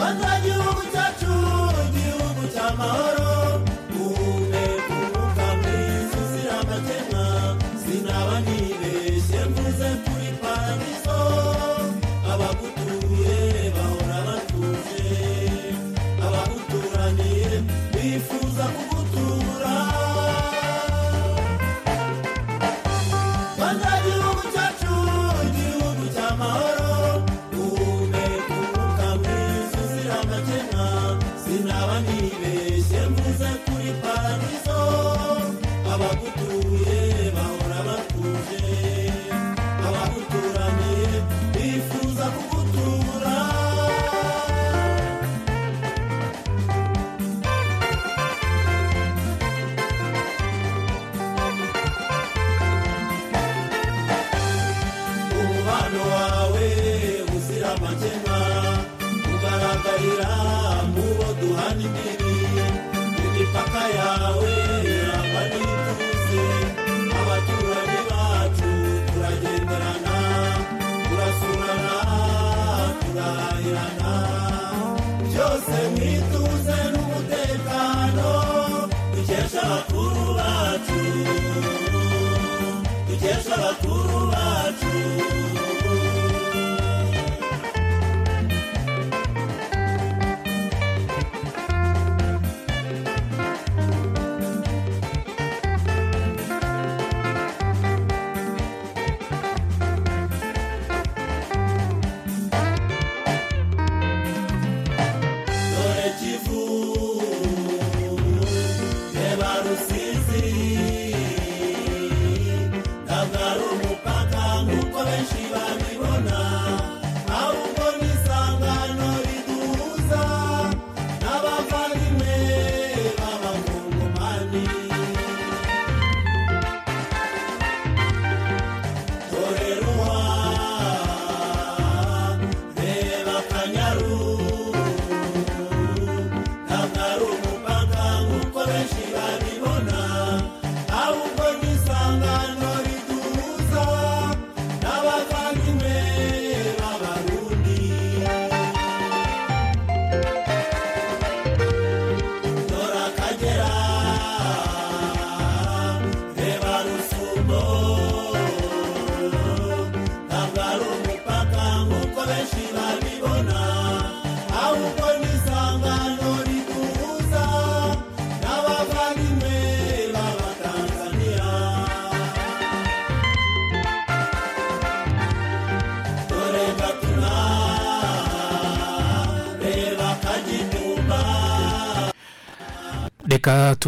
rwanda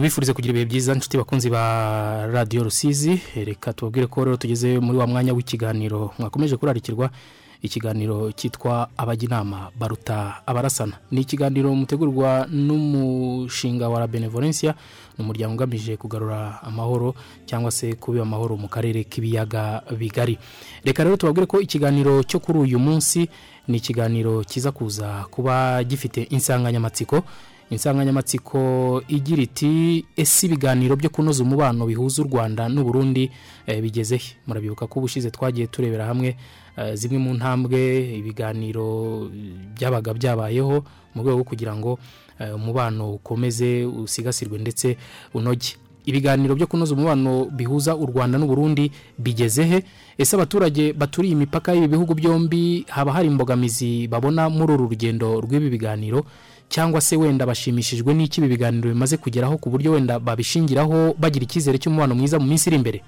tubifurize kugira ibihe byiza inshuti bakunzi ba radiyo rusizi. Reka tubabwire ko rero tugeze muri wa mwanya w'ikiganiro mwakomeje kurarikirwa ikiganiro cyitwa abajya inama baruta abarasana. Ni ikiganiro mutegurwa n'umushinga wa benevolencia ni umuryango ugamije kugarura amahoro cyangwa se kubiba amahoro mu karere k'ibiyaga bigari. Reka rero tubabwire ko ikiganiro cyo kuri uyu munsi ni ikiganiro kiza kuza kuba gifite insanganyamatsiko. Insanganyamatsiko igira iti ese ibiganiro byo kunoza umubano bihuza u rwanda n'uburundi eh, bigeze he? Murabibuka ko ubushize twagiye turebera hamwe eh, zimwe mu ntambwe ibiganiro byabaga byabayeho mu rwego rwo kugira ngo eh, umubano ukomeze usigasirwe ndetse unoge. Ibiganiro byo kunoza umubano bihuza u rwanda n'uburundi bigeze he? Ese abaturage baturiye imipaka y'ibi bihugu byombi haba hari imbogamizi babona muri uru rugendo rw'ibi biganiro? Cyangwa se wenda bashimishijwe n'iki ibi biganiro bimaze kugeraho ku buryo wenda babishingiraho bagira icyizere cy'umubano mwiza mu minsi iri imbere.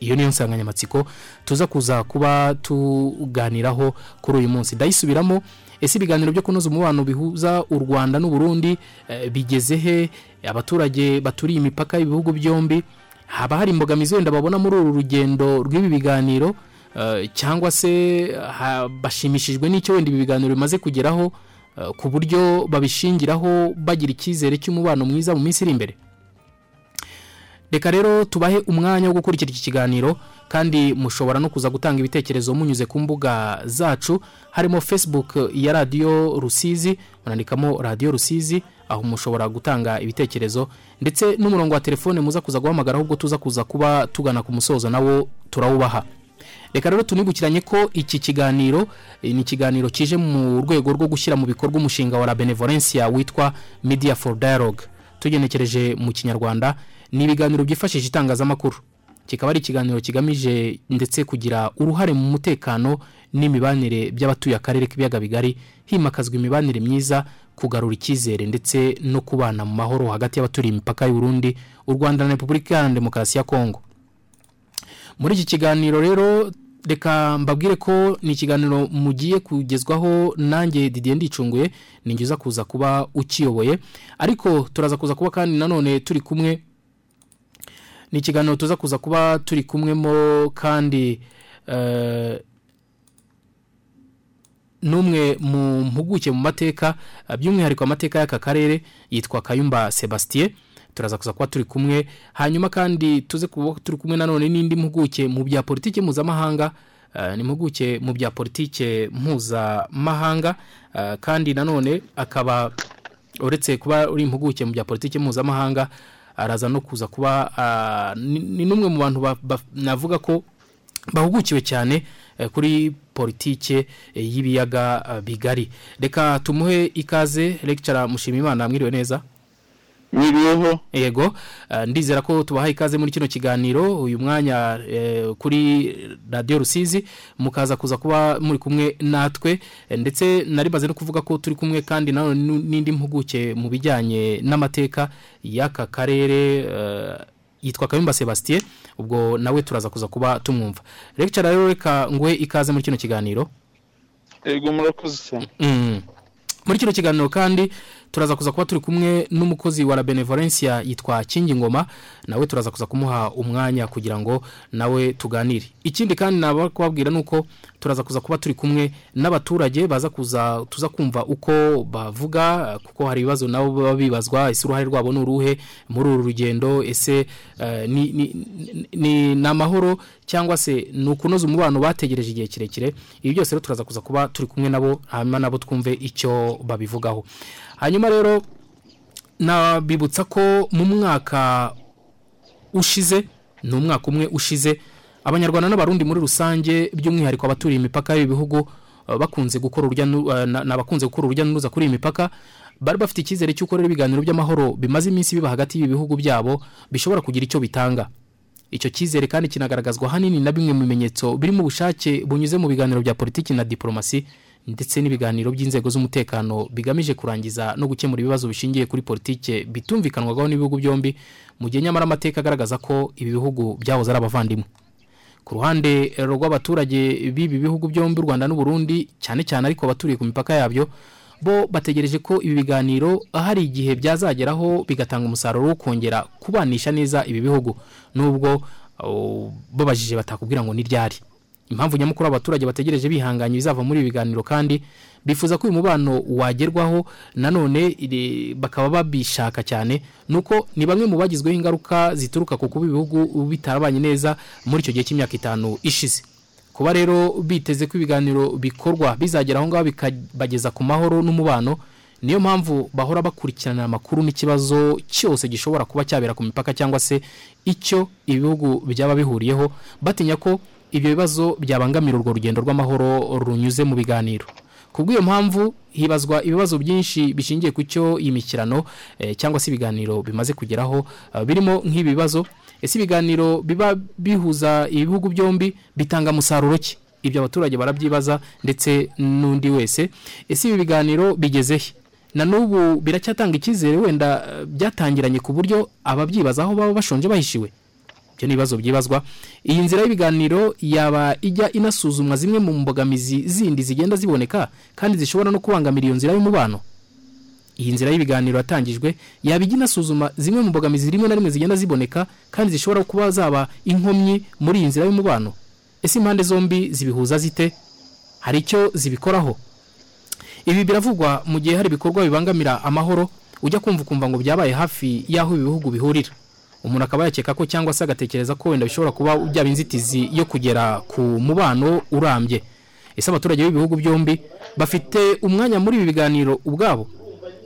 Iyo niyo nsanganyamatsiko tuza kuza kuba tuganiraho kuri uyu munsi. Ndayisubiramo ese ibiganiro byo kunoza umubano bihuza u rwanda n'uburundi eh, bigeze he? Abaturage baturiye imipaka y'ibihugu byombi haba hari imbogamizi wenda babona muri uru rugendo rw'ibi biganiro? Eh, cyangwa se bashimishijwe n'icyo wenda ibi biganiro bimaze kugeraho? Ku buryo babishingiraho bagira icyizere cy'umubano mwiza mu minsi iri imbere. Reka rero tubahe umwanya wo gukurikira iki kiganiro kandi mushobora no kuza gutanga ibitekerezo munyuze ku mbuga zacu. Harimo facebook ya radiyo rusizi munandikamo radiyo rusizi aho mushobora gutanga ibitekerezo. Ndetse n'umurongo wa telefone muza kuza guhamagara ahubwo tuza kuza kuba tugana ku musozo nawo turawubaha. Reka rero tunibukiranye ko iki kiganiro eh, ni ikiganiro kije mu rwego rwo gushyira mu bikorwa umushinga wa la benevolencia witwa media for dialogue. Tugenekereje mu kinyarwanda ni ibiganiro byifashisha itangazamakuru. Kikaba ari ikiganiro kigamije ndetse kugira uruhare mu mutekano n'imibanire by'abatuye akarere k'ibiyaga bigari himakazwa imibanire myiza kugarura icyizere ndetse no kubana mu mahoro hagati y'abaturiye imipaka y'u Burundi u Rwanda na Repubulika Iharanira Demokarasi ya Kongo muri iki kiganiro rero reka mbabwire ko ni ikiganiro mugiye kugezwaho nanjye Didier Ndicunguye ninjiza kuza kuba ukiyoboye. Ariko turaza kuza kuba kandi nanone turi kumwe. Ni ikiganiro tuza kuza kuba turi kumwemo kandi eh, n'umwe mu mpuguke mu mateka by'umwihariko amateka y'aka karere yitwa kayumba sebastien. Turaza kuza kuba turi kumwe. Hanyuma kandi tuze kuba turi kumwe nanone n'indi mpuguke mu bya politiki mpuzamahanga eh, ni impuguke mu bya politiki mpuzamahanga eh, kandi nanone akaba uretse kuba uri impuguke mu bya politiki mpuzamahanga araza no kuza kuba ah, ni n'umwe mu bantu ba- ba- navuga ko bahugukiwe cyane eh, kuri politike eh, y'ibiyaga bigari. Reka tumuhe ikaze lecturer mushimimana mwiriwe neza. Mwiriweho yego. Eh, ndizera ko tubahaye ikaze muri kino kiganiro. Uyu mwanya eh, kuri radiyo rusizi mukaza kuza kuba muri kumwe natwe. Eh, ndetse nari maze no kuvuga ko turi kumwe kandi n'indi mpuguke mu bijyanye n'amateka y'aka karere eh, yitwa kayumba sebastien. Ubwo nawe turaza kuza kuba tumwumva. Lecture rero reka nguhe ikaze muri kino kiganiro. Ego murakoze cyane. Mm. muri kino kiganiro kandi turaza kuza kuba turi kumwe n'umukozi wa la benevolencia yitwa kingi ngoma nawe turaza kuza kumuha umwanya kugira ngo nawe tuganire. Ikindi kandi naba kubabwira ni uko turaza kuza kuba turi kumwe n'abaturage baza kuza tuza kumva uko bavuga kuko hari ibibazo nabo baba bibazwa ese uruhare rwabo ni uruhe muri uru rugendo ese eh, ni, ni, ni, ni amahoro cyangwa se ni ukunoza umubano bategereje igihe kirekire. Ibi byose rero turaza kuza kuba turi kumwe nabo hanyuma nabo twumve icyo babivugaho. Hanyuma rero nabibutsa ko mu mwaka ushize ni umwaka umwe ushize abanyarwanda n'abarundi muri rusange by'umwihariko abaturiye imipaka y'ibihugu eh, bakunze gukora urujya eh, na- ni abakunze gukora urujya n'uruza kuri iyi mipaka bari bafite icyizere cy'uko rero ibiganiro by'amahoro bimaze iminsi biba hagati y'ibi bihugu byabo bishobora kugira icyo bitanga. Icyo cyizere kandi kinagaragazwa ahanini na bimwe mu bimenyetso birimo ubushake bunyuze mu biganiro bya politiki na diporomasi ndetse n'ibiganiro by'inzego z'umutekano bigamije kurangiza no gukemura ibibazo bishingiye kuri politiki bitumvikanwagaho n'ibihugu byombi mu gihe nyamara amateka agaragaza ko ibi bihugu byahoze ari abavandimwe. Ku ruhande eh, rw'abaturage b'ibi bihugu byombi u rwanda n'uburundi cyane cyane ariko abaturiye ku mipaka yabyo bo bategereje ko ibi biganiro hari igihe byazageraho bigatanga umusaruro wo kongera kubanisha neza ibi bihugu. Nubwo oh, babajije batakubwira ngo ni ryari. Impamvu nyamukuru abaturage bategereje bihanganye bizava muri ibi biganiro kandi bifuza ko uyu mubano wagerwaho nanone bakaba babishaka cyane nuko ni bamwe mu bagizweho ingaruka zituruka ku kuba ibihugu bitarabanye neza muri icyo gihe cy'imyaka itanu ishize. Kuba rero biteze ko ibiganiro bikorwa bizagera aho ngaho bikabageza ku mahoro n'umubano niyo mpamvu bahora bakurikirana amakuru n'ikibazo cyose gishobora kuba cyabera ku mipaka cyangwa se icyo ibihugu byaba bihuriyeho batinya ko ibyo bibazo byabangamira urwo rugendo rw'amahoro runyuze mu biganiro. Ku bw'iyo mpamvu hibazwa ibibazo byinshi bishingiye ku cyo iyi mikirano eh, cyangwa se ibiganiro bimaze kugeraho eh, birimo nk'ibi bibazo ese ibiganiro biba bihuza ibihugu byombi bitanga musaruro ki? Ibyo abaturage barabyibaza ndetse n'undi wese. Ese ibi biganiro bigeze he? Na n'ubu biracyatanga icyizere wenda eh, byatangiranye ku buryo ababyibazaho baba bashonje bahishiwe? Ibyo ni ibibazo byibazwa. Iyi nzira y'ibiganiro yaba ijya inasuzumwa zimwe mu mbogamizi zindi zigenda ziboneka kandi zishobora no kubangamira iyo nzira y'umubano? Iyi nzira y'ibiganiro yatangijwe yaba ijya inasuzuma zimwe mu mbogamizi rimwe na rimwe zigenda ziboneka kandi zishobora kuba zaba inkomyi muri iyi nzira y'umubano? Ese impande zombi zibihuza zite? Hari icyo zibikoraho? Ibi biravugwa mu gihe hari ibikorwa bibangamira amahoro ujya kumva ukumva ngo byabaye hafi y'aho ibi bihugu bihurira. Umuntu akaba yakeka ko cyangwa se agatekereza ko wenda bishobora kuba byaba inzitizi yo kugera ku mubano urambye. Ese abaturage b'ibihugu byombi bafite umwanya muri ibi biganiro ubwabo?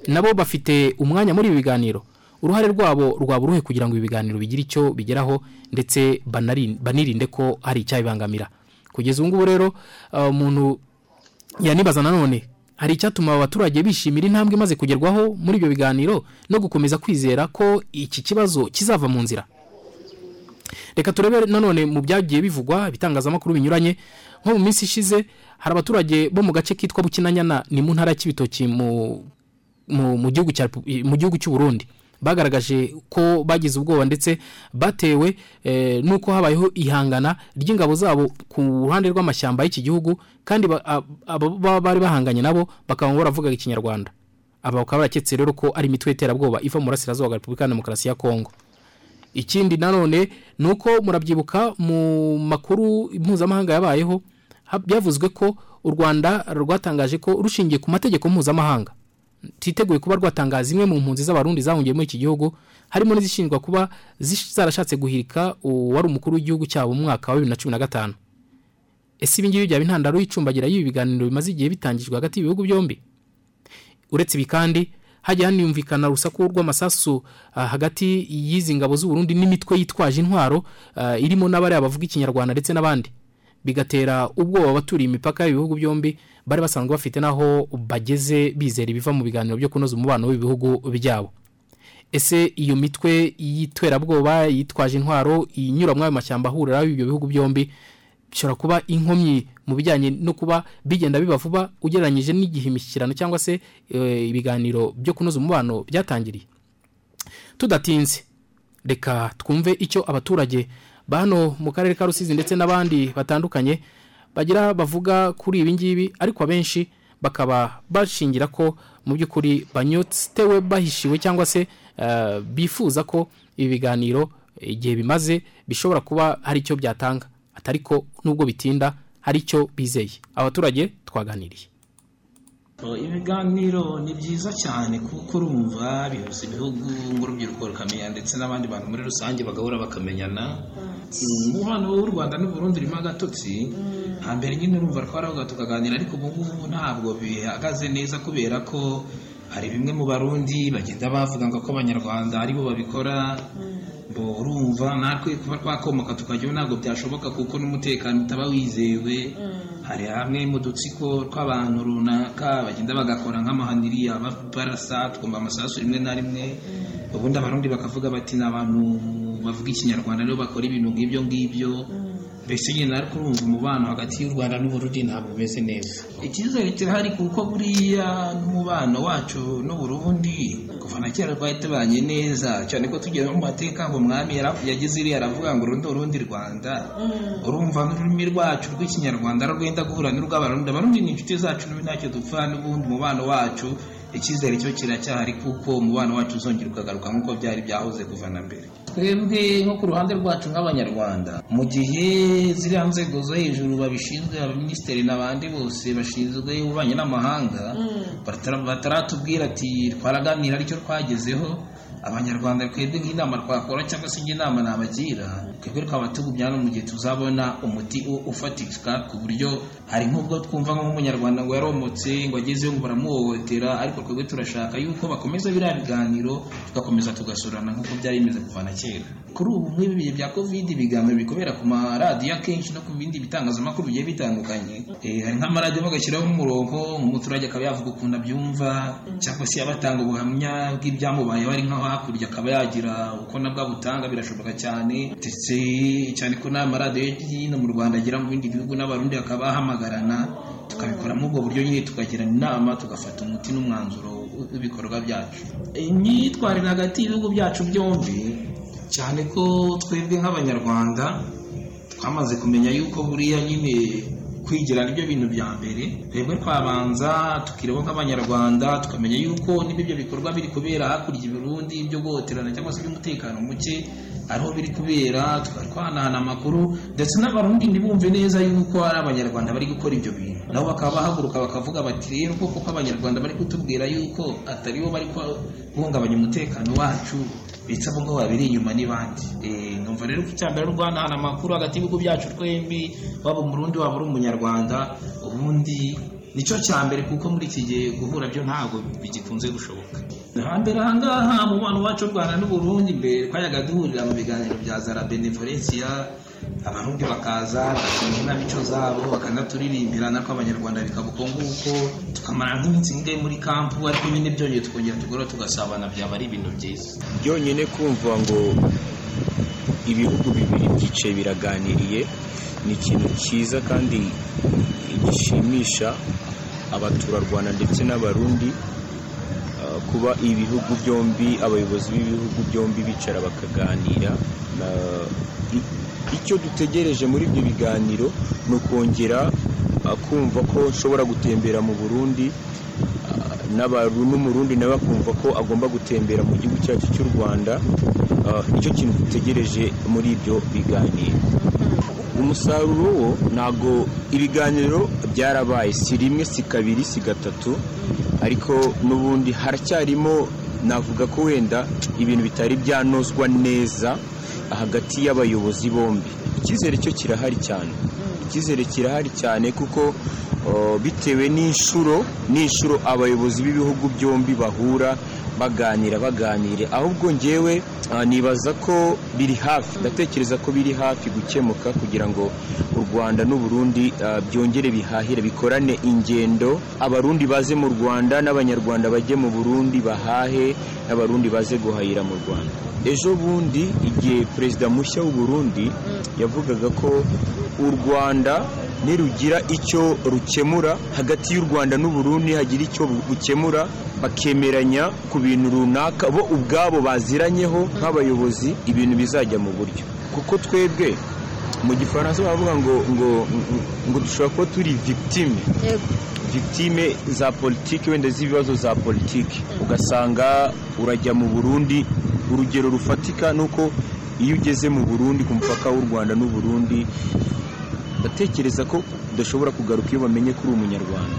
Nabo bafite umwanya muri ibi biganiro. Uruhare rwabo rwaba uruhe kugira ngo ibi biganiro bigire icyo bigeraho ndetse banirinde ko hari icyabibangamira. Kugeza ubu ngubu rero uh, umuntu yanibaza nanone hari icyatuma aba baturage bishimira intambwe imaze kugerwaho muri ibyo biganiro no gukomeza kwizera ko iki kibazo kizava mu nzira. Reka turebe nanone mu byagiye bivugwa ibitangazamakuru binyuranye nko mu minsi ishize hari abaturage bo mu gace kitwa bukinanyana ni mu ntara y'ibitoki mu gihugu cy'u Burundi. Bagaragaje ko bagize ubwoba ndetse batewe eh, nuko habayeho ihangana ry'ingabo zabo ku ruhande rw'amashyamba y'iki gihugu kandi baba bari bahanganye nabo bakaba baravugaga ikinyarwanda. Aba bakaba baraketse rero ko ari imitwe y'iterabwoba iva mu burasirazuba bwa repubulika ya demokarasi ya kongo. Ikindi nanone ni uko murabyibuka mu makuru mpuzamahanga yabayeho byavuzwe ko u rwanda rwatangaje ko rushingiye ku mategeko mpuzamahanga. Titeguye kuba rwatangaza zimwe mu mpunzi z'abarundi zahungiye muri iki gihugu harimo n'izishinjwa kuba zarashatse guhirika uwari umukuru w'igihugu cyabo mu mwaka wa bibiri na cumi na gatanu. Ese ibi ngibi byaba intandaro y'icumbagira y'ibi biganiro bimaze igihe bitangijwe hagati y'ibihugu byombi? Uretse ibi kandi hajya haniyumvikana urusaku rw'amasasu ah, hagati y'izi ngabo z'uburundi n'imitwe yitwaje intwaro ah, irimo n'abariya bavuga ikinyarwanda ndetse n'abandi. Bigatera ubwoba abaturiye imipaka y'ibihugu byombi bari basanzwe bafite n'aho bageze bizera ibiva mu biganiro byo kunoza umubano w'ibihugu byabo. Ese iyo mitwe y'iterabwoba yitwaje intwaro inyura muri ayo mashyamba ahurira ibyo bihugu byombi bishobora kuba inkomyi mu bijyanye no kuba bigenda biba vuba ugereranyije n'igihe imishyikirano cyangwa se eh, ibiganiro byo kunoza umubano byatangiriye? Tudatinze. Reka twumve icyo abaturage ba hano mu karere ka rusizi ndetse n'abandi batandukanye bagira bavuga kuri ibi ngibi ariko abenshi bakaba bashingira ko mu by'ukuri banyotewe bahishiwe cyangwa se eh, bifuza ko ibi biganiro igihe bimaze bishobora kuba hari icyo byatanga. Atari ko nubwo bitinda hari icyo bizeye. Abaturage twaganiriye. Ibiganiro ni byiza cyane kuko urumva bihuza ibihugu nk'urubyiruko rukamenya ndetse n'abandi bantu muri rusange bagahura bakamenyana. Mm, umubano w'u rwanda n'u burundi urimo agatotsi. Hambere nyine urumva twaravuga tukaganira ariko ubu ngubu ntabwo bihagaze neza kubera ko hari bimwe mu barundi bagenda bavuga ngo ko abanyarwanda ari bo babikora. Ngo urumva natwe twakomoka tukajyaho ntabwo byashoboka kuko n'umutekano utaba wizewe. Hari hamwe mu dutsiko tw'abantu runaka bagenda bagakora nk'amahaniri barasa twumva amasasu rimwe na rimwe. Ubundi abarundi bakavuga bati ni abantu bavuga ikinyarwanda nibo bakora ibintu nk'ibyo ngibyo. Mbese nyine ariko urumva umubano hagati y'u rwanda n'uburundi ntabwo umeze neza? Icyizere kirahari kuko buriya n'umubano wacu n'uburundi kuva na kera twari tubanye neza. Cyane ko tugeze mu mateka ngo umwami yara- yagize iriya aravuga ngo urundi urundi rwanda urumva n'ururimi rwacu rw'ikinyarwanda rwenda guhura n'urw'abarundi. Abarundi ni inshuti zacu n'ubu ntacyo dupfa n'ubundi umubano wacu icyizere cyo kiracyahari kuko umubano wacu uzongera ukagaruka nk'uko byari byahoze kuva na mbere. Twebwe nko ku ruhande rwacu nk'abanyarwanda mu gihe ziriya nzego zo hejuru babishinzwe abaminisitiri n'abandi bose bashinzwe ububanyi n'amahanga batara- bataratubwira ati twaraganira ari cyo twagezeho abanyarwanda twebwe nk'inama twakora cyangwa se inama nabagira twebwe twaba tugumya no mu gihe tuzabona umuti ufatika ku buryo hari nk'ubwo twumva nk'umunyarwanda ngo yaromotse ngo agezeho ngo baramuhohotera ariko twebwe turashaka yuko bakomeza biriya biganiro tugakomeza tugasurana nk'uko byari bimeze kuva na kera. Kuri ubu nk'ibi bihe bya covid ibiganiro bikorera ku maradiyo akenshi no ku bindi bitangazamakuru bigiye bitandukanye Eh, hari nk'amaradiyo bagashyiraho umurongo umuturage akaba yavuga ukuntu abyumva cyangwa se yaba atanga ubuhamya bw'ibyamubayeho ari nk'aho hakurya akaba yagira uko nabwo abutanga birashoboka cyane. Ndetse cyane ko n'amaradiyo hino mu rwanda agera mu bindi bihugu n'abarundi bakaba bahamagarana tukabikoramo ubwo buryo nyine tukagirana inama tugafata umuti n'umwanzuro w'ibikorwa byacu. Imyitwarire hagati y'ibihugu byacu byombi cyane ko twebwe nk'abanyarwanda twamaze kumenya yuko buriya nyine kwigira ni byo bintu bya mbere. Twebwe twabanza tukireba nk'abanyarwanda tukamenya yuko niba ibyo bikorwa biri kubera hakurya i Burundi byo guhoterana cyangwa se by'umutekano muke ariho biri kubera tukaba twanahana amakuru ndetse n'abarundi ntibumve neza yuko ari abanyarwanda bari gukora ibyo bintu. Nabo bakaba bahaguruka bakavuga bati rero koko ko abanyarwanda bari kutubwira yuko atari bo bari guhungabanya umutekano wacu abo ngabo babiri inyuma n'ibandi Eh, numva rero ko icya mbere ari uguhanahana amakuru hagati y'ibihugu byacu twembi waba umurundi waba uri umunyarwanda ubundi ni cyo cya mbere kuko muri iki gihe guhura byo ntabwo bigikunze gushoboka. Hambere ahangaha mu bantu wacu u rwanda n'uburundi mbere twajyaga duhurira mu biganiro bya zara benevolencia abarundi bakaza bagashinga inamico zabo bakanaturirimbira nako abanyarwanda bikaba uko nguko tukamara nk'iminsi nk'ingahe muri kampu ariko nyine byongeye tukongera tugora tugasabana byaba ari ibintu byiza. Byonyine kumva ngo ibihugu bibiri byicaye biraganiriye ni ikintu cyiza kandi gishimisha abaturarwanda ndetse n'abarundi uh, kuba ibihugu byombi abayobozi b'ibihugu byombi bicara bakaganira icyo dutegereje muri ibyo biganiro ni ukongera uh, kumva ko nshobora gutembera mu burundi n'abaru n'umurundi nawe akumva ko agomba gutembera mu gihugu cyacu cy'u rwanda Ah, ni cyo kintu dutegereje muri ibyo biganiro. Umusaruro wo ntabwo ibiganiro byarabaye si rimwe si kabiri si gatatu ariko n'ubundi haracyarimo navuga ko wenda ibintu bitari byanozwa neza hagati y'abayobozi bombi. Icyizere cyo kirahari cyane. Icyizere kirahari cyane kuko oh, bitewe n'inshuro n'inshuro abayobozi b'ibihugu byombi bahura baganira baganire. Ahubwo ngewe ah, nibaza ko biri hafi. Ndatekereza ko biri hafi gukemuka kugira ngo u rwanda n'uburundi ah, byongere bihahire bikorane ingendo. Abarundi baze mu rwanda n'abanyarwanda bajye mu burundi bahahe n'abarundi baze guhahira mu rwanda. Ejo bundi igihe perezida mushya w'u Burundi yavugaga ko u rwanda nirugira icyo rukemura. Hagati y'u rwanda n'uburundi hagira icyo bukemura. Bakemeranya ku bintu runaka bo ubwabo baziranyeho nk'abayobozi ibintu bizajya mu buryo. Kuko twebwe mu gifaransa baravuga ngo ngo ngo dushobora kuba turi victime. Victime za politiki wenda z'ibibazo za politiki ugasanga urajya mu burundi urugero rufatika ni uko iyo ugeze mu burundi ku mupaka w'u rwanda n'uburundi ndatekereza ko udashobora kugaruka iyo bamenye ko uri umunyarwanda.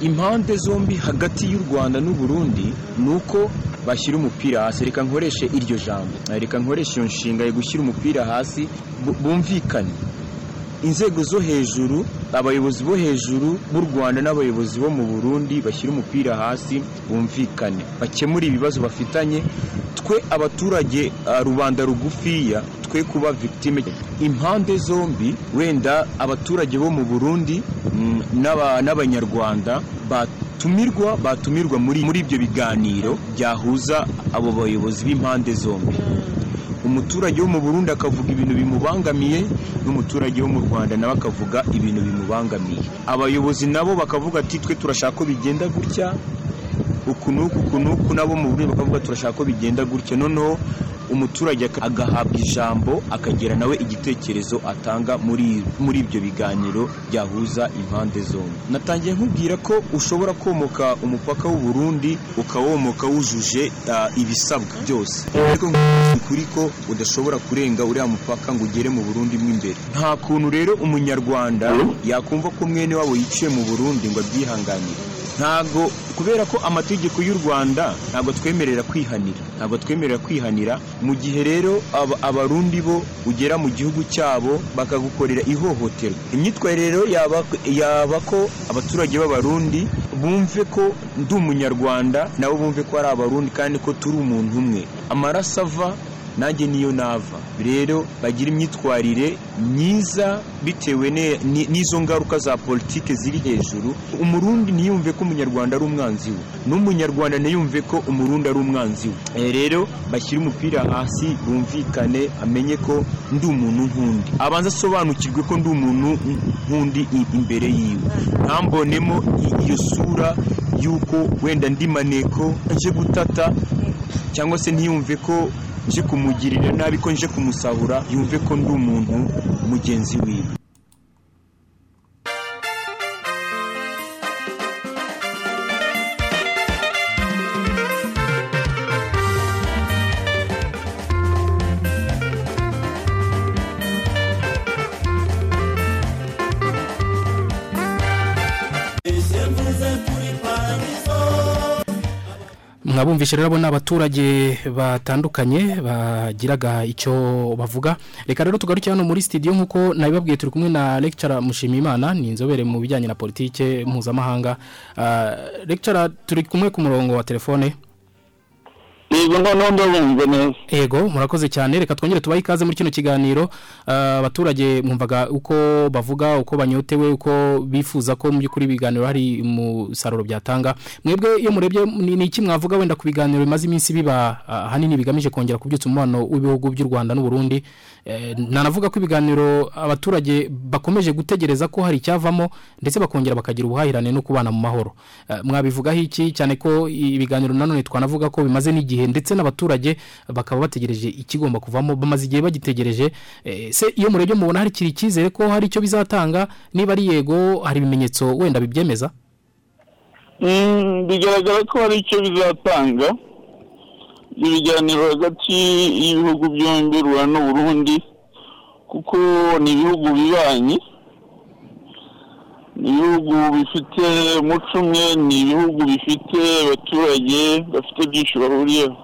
Impande zombi hagati y'u rwanda n'uburundi ni uko bashyira umupira hasi. Reka nkoreshe iryo jambo. Reka nkoreshe iyo nshinga yo gushyira umupira hasi. Bu- bumvikane. Inzego zo hejuru abayobozi bo hejuru b'u rwanda n'abayobozi bo mu burundi bashyira umupira hasi bumvikane. Bakemure ibibazo bafitanye. Twe abaturage ah, rubanda rugufiya twe kuba victime. Impande zombi wenda abaturage bo mu burundi mm, n'aba- n'abanyarwanda batumirwa batumirwa muri muri ibyo biganiro byahuza abo bayobozi b'impande zombi. Umuturage wo mu Burundi akavuga ibintu bimubangamiye n'umuturage wo mu Rwanda nawe akavuga ibintu bimubangamiye. Abayobozi nabo bakavuga ati twe turashaka ko bigenda gutya. Uku n'uku uku n'uku nabo mu Burundi bakavuga turashaka ko bigenda gutya. Noneho umuturage agahabwa ijambo akagira nawe igitekerezo atanga muri muri ibyo biganiro byahuza impande zombi. Natangiye nkubwira ko ushobora komoka umupaka w'u Burundi ukawomoka wujuje ibisabwa byose. Ariko kuri ko udashobora kurenga uriya mupaka ngo ugere mu Burundi mo imbere. Nta kuntu rero umunyarwanda yakumva ko mwene wabo yiciye mu Burundi ngo abyihanganire ntabwo kubera ko amategeko y'u Rwanda ntabwo twemerera kwihanira. Ntabwo twemerera kwihanira. Mu gihe rero aba- abarundi bo ugera mu gihugu cyabo bakagukorera ihohoterwa. Imyitwarire rero yaba ko abaturage b'abarundi bumve ko ndi umunyarwanda nabo bumve ko ari abarundi kandi ko turi umuntu umwe. Amaraso ava nanjye niyo nava. Rero bagira imyitwarire myiza bitewe n'izo ngaruka za politike ziri hejuru. Umurundi ntiyumve ko umunyarwanda ari umwanzi we. N'umunyarwanda ntiyumve ko umurundi ari umwanzi we. Eh, rero bashyire umupira hasi bumvikane amenye ko ndi umuntu nk'undi. Abanza asobanukirwe ko ndi umuntu nk'undi imbere yiwe. Ntambonemo iyo sura y'uko wenda ndi maneko nje gutata cyangwa se ntiyumve ko nje kumugirira nabi ko nje kumusahura yumve ko ndi umuntu mugenzi wiwe. Mwabumvishe rero ni abaturage batandukanye bagiraga icyo bavuga. Reka rero tugaruke hano muri studio nk'uko nabibabwiye turi kumwe na lecturer mushimiyimana ni inzobere mu bijyanye na politike mpuzamahanga. Ah, lecturer turi kumwe ku murongo wa telefone. Yego noneho ndabumva neza. Ego murakoze cyane. Reka twongere tubahe ikaze muri kino kiganiro. Ah, abaturage mwumvaga uko bavuga uko banyotewe uko bifuza ko mu by'ukuri ibiganiro hari umusaruro byatanga. Mwebwe iyo murebye ni iki mwavuga wenda ku biganiro bimaze iminsi biba ah, ahanini bigamije kongera kubyutsa umubano w'ibihugu by'u Rwanda n'u Burundi Eh, nanavuga ko ibiganiro abaturage bakomeje gutegereza ko hari icyavamo ndetse bakongera bakagira ubuhahirane no kubana mu mahoro. Eh, mwabivugaho iki? Cyane ko ibiganiro nanone twanavuga ko bimaze n'igihe ndetse n'abaturage bakaba bategereje ikigomba kuvamo bamaze igihe bagitegereje Eh, se iyo murebye mubona hari kiri icyizere ko hari icyo bizatanga niba ari yego hari ibimenyetso wenda bibyemeza? Mm, bigaragara ko hari icyo bizatanga. Ibiganiro hagati y'ibihugu byombi Rwanda n'u Burundi kuko ni ibihugu bibanyi. Ibihugu bifite umuco umwe ni ibihugu bifite abaturage bafite byinshi bahuriyeho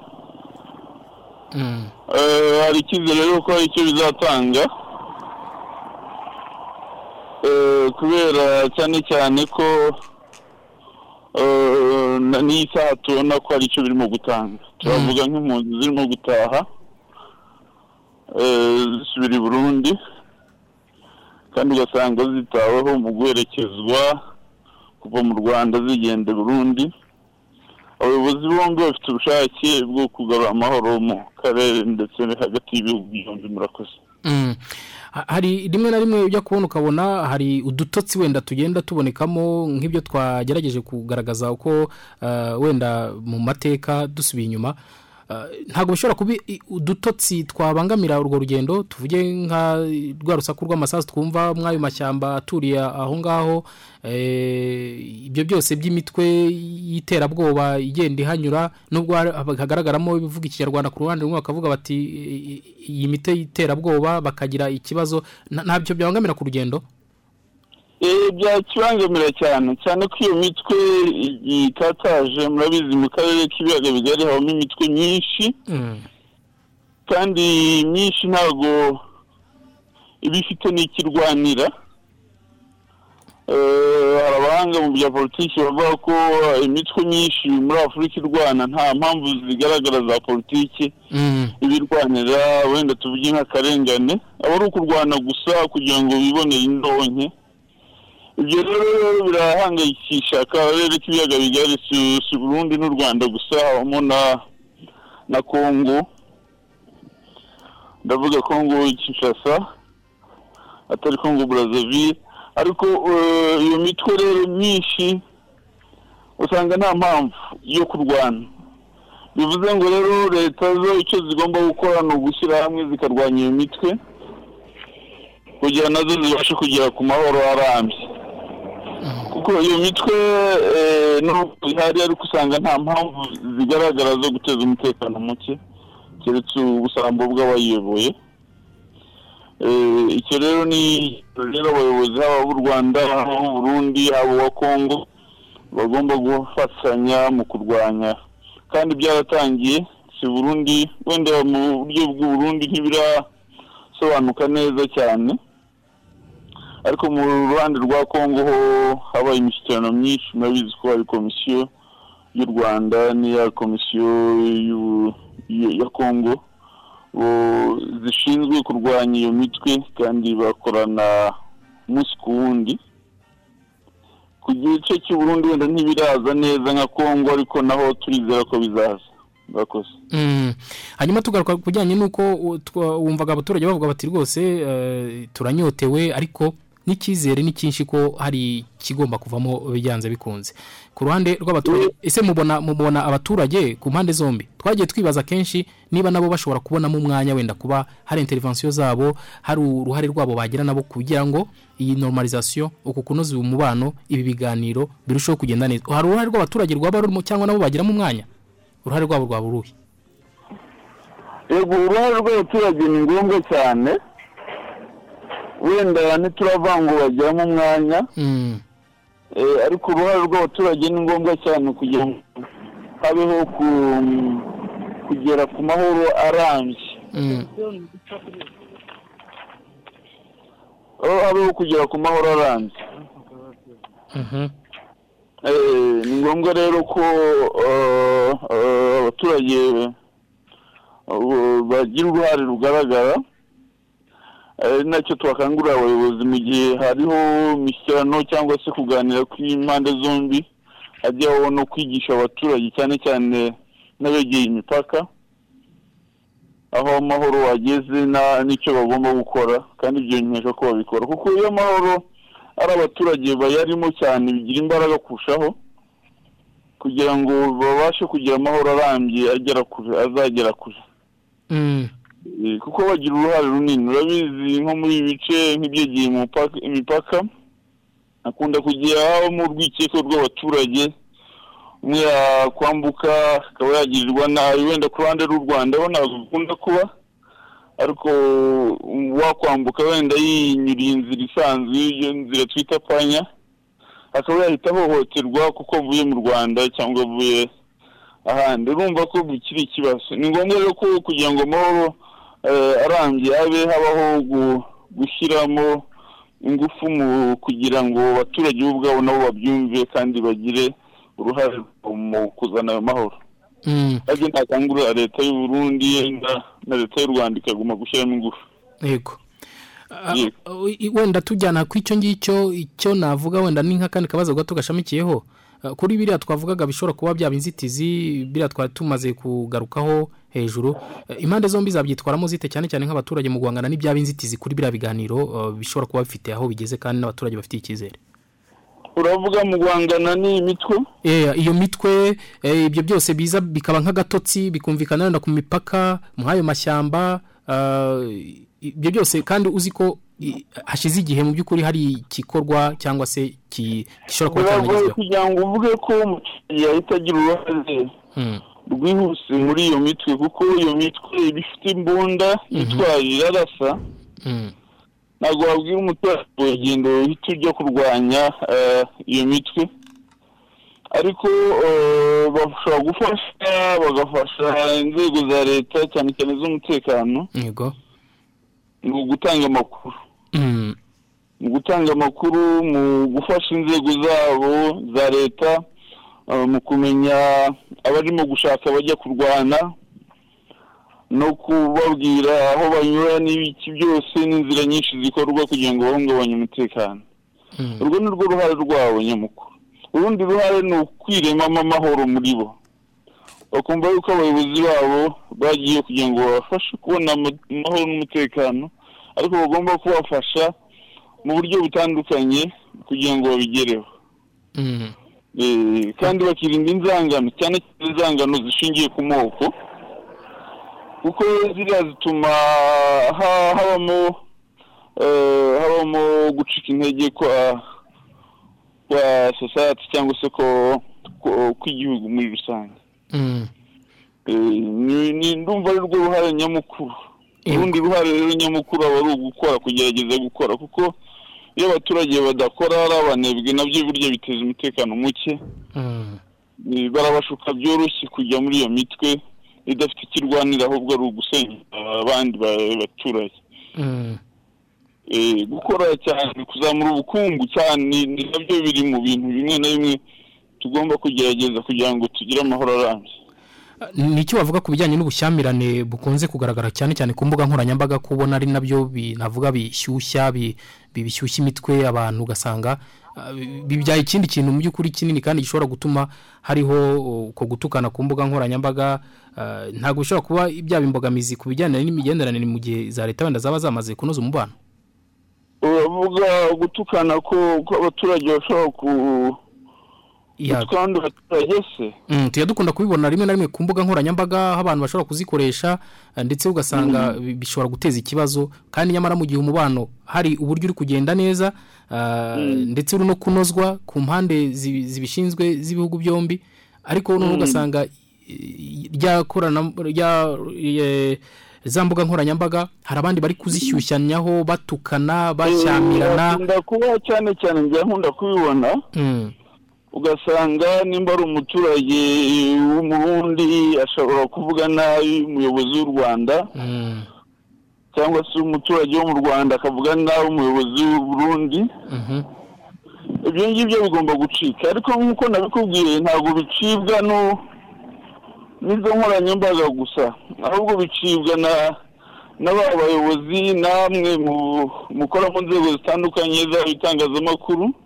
Mm. Eh, hari icyizere rero ko hari icyo bizatanga. Eh, kubera cyane cyane ko eh, n'iyi saha tubona ko hari icyo birimo gutanga. Turavuga nk'impunzi zirimo gutaha. Zisubira i burundi. Kandi ugasanga zitaweho mu guherekezwa kuva mu rwanda zigenda burundi abayobozi bombi bafite ubushake bwo kugarura amahoro mu karere ndetse hagati y'ibihugu byombi murakoze Mm. Ha- hari rimwe na rimwe ujya kubona ukabona hari udutotsi wenda tugenda tubonekamo nk'ibyo twagerageje kugaragaza uko uh, wenda mu mateka dusubiye inyuma ntabwo bishobora kuba udutotsi twabangamira urwo rugendo tuvuge nka rwa rusaku rw'amasasu twumva mw'ayo mashyamba aturiye aho ngaho eh, ibyo byose by'imitwe y'iterabwoba igenda ihanyura nubwo hagaragaramo ibivuga ikinyarwanda ku ruhande rumwe bakavuga bati "I- i- iyi mitwe y'iterabwoba bakagira ikibazo. Nta- ntabyo byabangamira ku rugendo. Eh, byakibangamira cyane cyane ko iyo mitwe ikataje murabizi mu karere k'ibiyaga bigari habamo imitwe myinshi Mm. kandi myinshi ntabwo iba ifite n'ikirwanira Eh, hari abahanga mu bya politiki bavuga ko imitwe myinshi muri afurika irwana nta mpamvu zigaragara za politiki Mm. ibirwanira wenda tuvuge nk'akarengane aba ari ukurwana gusa kugira ngo bibonere indonke ibyo rero birahangayikisha akarere k'ibiyaga bigari si si Burundi n'u Rwanda gusa habamo na Congo. Ndavuga Congo Kinshasa atari Congo Brazzaville. Ariko eh, iyo mitwe rero myinshi usanga nta mpamvu yo kurwana. Bivuze ngo rero leta zo icyo zigomba gukora ni ugushyira hamwe zikarwanya iyo mitwe kugira na zo zibashe kugera ku mahoro arambye. Kuko iyo mitwe eh, nubwo ihari ariko usanga nta mpamvu zigaragara zo guteza umutekano muke keretse ubusambo bw'abayiyoboye. Eh, icyo rero ni rero abayobozi haba b'u rwanda haba b'u burundi haba uwa kongo bagomba gufatanya mu kurwanya. Kandi byaratangiye si burundi wenda mu buryo bw'uburundi ntibirasobanuka neza cyane. Ariko mu ruhande rwa kongo ho habaye imishyikirano myinshi murabizi ko hari komisiyo y'u rwanda n'iya komisiyo ya- kongo zishinzwe kurwanya iyo mitwe kandi bakorana umunsi ku wundi. Ku gice cy'uburundi wenda ntibiraza neza nka kongo ariko naho turizera ko bizaza. Murakoze. Mm. hanyuma tugaruka ku bijyanye n'uko wumvaga abaturage bavuga bati rwose eh, turanyotewe ariko n'icyizere ni cyinshi ko hari ikigomba kuvamo byanze bikunze. Ku ruhande rw'abaturage ese mubona mubona abaturage ku mpande zombi? Twagiye twibaza kenshi niba nabo bashobora kubonamo umwanya wenda kuba hari intervention zabo hari uruhare rwabo bagira nabo kugira ngo iyi normalisation uku kunoza uyu mubano ibi biganiro birusheho kugenda neza. Hari uruhare rw'abaturage rwaba rurimo cyangwa nabo bagiramo umwanya? Uruhare rwabo rwaba uruhe yego uruhare rw'abaturage ni ngombwa cyane. Wenda ntiturava ngo bagiramo umwanya Mm. Eh, ariko uruhare rw'abaturage ni ngombwa cyane kugira ngo habeho ku- kugera ku mahoro arambye Mm. aho habeho kugera ku mahoro arambye Mhm. Eh, ni ngombwa rero ko eh, abaturage bagira uruhare rugaragara ari na cyo twakangurira abayobozi mu gihe hariho imishyikirano cyangwa se kuganira kw'impande zombi hajyaho no kwigisha abaturage cyane cyane n'abegeye imipaka aho amahoro wageze n'icyo bagomba gukora kandi ibyo nkesha ko babikora kuko iyo amahoro ari abaturage bayarimo cyane bigira imbaraga kurushaho kugira ngo babashe kugira amahoro arambye agera azagera kure Mm. Eh, kuko bagira uruhare runini. Urabizi nko muri ibi bice nk'ibyegeye mu paka- imipaka hakunda kugira habamo urwikekwe rw'abaturage. Umwe yakwambuka akaba yagirirwa nabi wenda ku ruhande rw'u rwanda ho ntabwo bikunda kuba. Ariko wakwambuka wenda yinyuriye inzira isanzwe iyo nzira twita panya akaba yahita ahohoterwa kuko avuye mu rwanda cyangwa avuye ahandi. Urumva ko bikiri ikibazo. Ni ngombwa rero ko kugira ngo amahoro eh, arambye habe habaho gu- gushyiramo ingufu mu kugira ngo abaturage bo ubwabo nabo babyumve kandi bagire uruhare mu kuzana ayo mahoro. Mm. ariko ntakangurira leta y'u Burundi na- leta y'u Rwanda ikaguma gushyiramo ingufu. Yego. Wenda tujyana ku icyo ngicyo icyo navuga wenda ni nk'akandi kabazo gato gashamikiyeho. Kuri biriya twavugaga bishobora kuba byaba inzitizi biriya twari tumaze kugarukaho hejuru. Eh, impande zombi zabyitwaramo zite? Cyane cyane nk'abaturage mu guhangana n'ibyaba inzitizi kuri biriya biganiro ah, bishobora kuba bifite aho bigeze kandi n'abaturage bafitiye icyizere. Uravuga mu guhangana n'imitwe Eh, iyo mitwe eh, ibyo byose biza bikaba nk'agatotsi bikumvikana ku mipaka mw'ayo mashyamba ah, ibyo byose kandi uzi ko hashize igihe mu by'ukuri hari igikorwa cyangwa se gishobora kuba cyaragezweho kugira ngo uvuge ko umuturage yahita agira uruhare Hmm. rwihuse muri iyo mitwe kuko iyo mitwe iba ifite imbunda itwara irarasa Hmm. ntabwo wabwira umuturage urugendo uhita ujya kurwanya eh, iyo mitwe ariko eh, bashobora gufasha bagafasha inzego za leta cyane cyane z'umutekano yego mu gutanga amakuru Hmm. Mu gutanga amakuru mu gufasha inzego zabo za leta eh, mu kumenya abarimo gushaka bajya kurwana no kubabwira aho banyura n'ibiki byose n'inzira nyinshi zikorwa kugira ngo bahungabanye umutekano. Hmm. urwo ni rwo ruhare rwabo nyamukuru. Urundi ruhare ni ukwiremamo amahoro muri bo. Bakumva yuko abayobozi babo bagiye kugira ngo babafashe kubona ama- amahoro n'umutekano ariko bagomba kubafasha mu buryo butandukanye kugira ngo babigereho Hmm. Eh, kandi bakirinda inzangano cyane cyane inzangano zishingiye ku moko kuko ziriya zituma ha- habamo eh, habamo gucika intege kwa kwa society cyangwa se ko kw'igihugu muri rusange Hmm. Eh, ni- ndumva ari rwo ruhare nyamukuru Yego. urundi ruhare rero nyamukuru aba ari ugukora kugerageza gukora kuko iyo abaturage badakora ari abanebwe na byo burya biteza umutekano muke. Eh, barabashuka byoroshye kujya muri iyo mitwe idafite icyo irwanira ahubwo ari ugusenya abandi ba- baturage Hmm. Eh, gukora cyane kuzamura ubukungu cyane na byo biri mu bintu bimwe na bimwe tugomba kugerageza kugira ngo tugire amahoro arambye ni iki wavuga ku bijyanye n'ubushyamirane bukunze kugaragara cyane cyane ku mbuga nkoranyambaga ko ubona ari na byo bi- navuga bishyushya bi- bi- bishyushya imitwe abantu ugasanga bi- bibyaye ikindi kintu mu by'ukuri kinini kandi gishobora gutuma hariho uko gutukana ku mbuga nkoranyambaga ntabwo bishobora kuba byaba imbogamizi ku bijyanye n'imigenderanire mu gihe za leta wenda zaba zamaze kunoza umubano. Uravuga gutukana ko ko abaturage bashobora ku Se Mm, tujya dukunda kubibona rimwe na rimwe ku mbuga nkoranyambaga aho abantu bashobora kuzikoresha eh, ndetse ugasanga bi- bishobora guteza ikibazo. Kandi nyamara mu gihe umubano hari uburyo uri kugenda neza ah, ndetse uri no kunozwa ku mpande zi- zibishinzwe z'ibihugu byombi ariko noneho ugasanga eh, za mbuga nkoranyambaga hari abandi bari kuzishyushyanyaho batukana bashyamirana nkunda kuba cyane cyane njya nkunda kubibona. Mm, ugasanga nimba ari umuturage w'umurundi ashobora kuvuga nabi umuyobozi w'u rwanda Mm. cyangwa se umuturage wo mu rwanda akavuga nabi umuyobozi w'u burundi Mhm. ibyo ngibyo bigomba gucika ariko nk'uko nabikubwiye ntabwo bicibwa no n'izo nkoranyambaga gusa ahubwo bicibwa na na ba bayobozi namwe mu- mukora mu nzego zitandukanye zaba itangazamakuru Eh,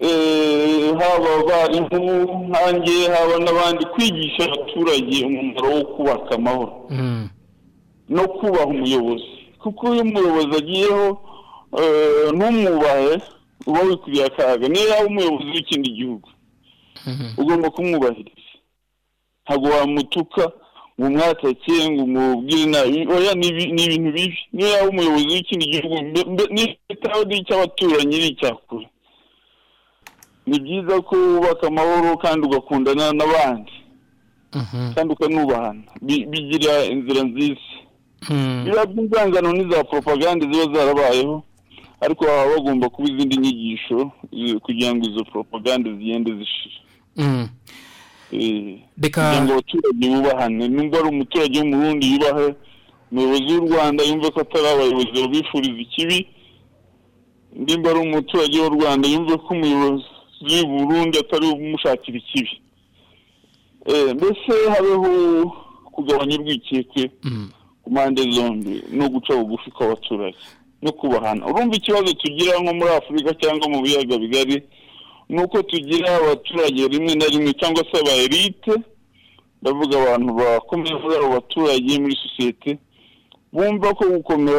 haba abarimu nkanjye haba n'abandi kwigisha abaturage umumaro wo kubaka amahoro. Mm. no kubaha umuyobozi. Kuko iyo umuyobozi agiyeho eh, ntumwubahe uba wikuriye akaga. Niyo yaba umuyobozi w'ikindi gihugu Mhm. ugomba kumwubahiriza. Ntabwo wamutuka ngo umwatake ngo umubwire nabi oya ni ibi- ni ibintu bibi. Niyo yaba umuyobozi w'ikindi gihugu mbe- mbe- n'itaho n'icy'abaturanyi ni icyakure. Ni byiza ko wubaka amahoro kandi ugakundana n'abandi Mhm. kandi ukanubahana Bi- bigira inzira nziza Mm. biriya by'inzangano n'iza poropaganda ziba zarabayeho ariko haba bagomba kuba izindi nyigisho eh, kugira ngo izo poropaganda zigende zishira Mm. Eh, kugira ngo abaturage bubahane nimba ari umuturage w'umurundi yubahe umuyobozi w'u rwanda yumve ko atari abayobozi babifuriza ikibi nimba ari umuturage w'u rwanda yumve ko umuyobozi w'u burundi atari umushakira ikibi Eh, mbese habeho kugabanya urwikekwe Mm. ku mpande zombi no guca bugufi kw'abaturage no kubahana urumva ikibazo tugira nko muri afurika cyangwa mu biyaga bigari ni uko tugira abaturage rimwe na rimwe cyangwa se aba elite ndavuga abantu bakomeye muri abo baturage muri sosiyete bumva ko gukomera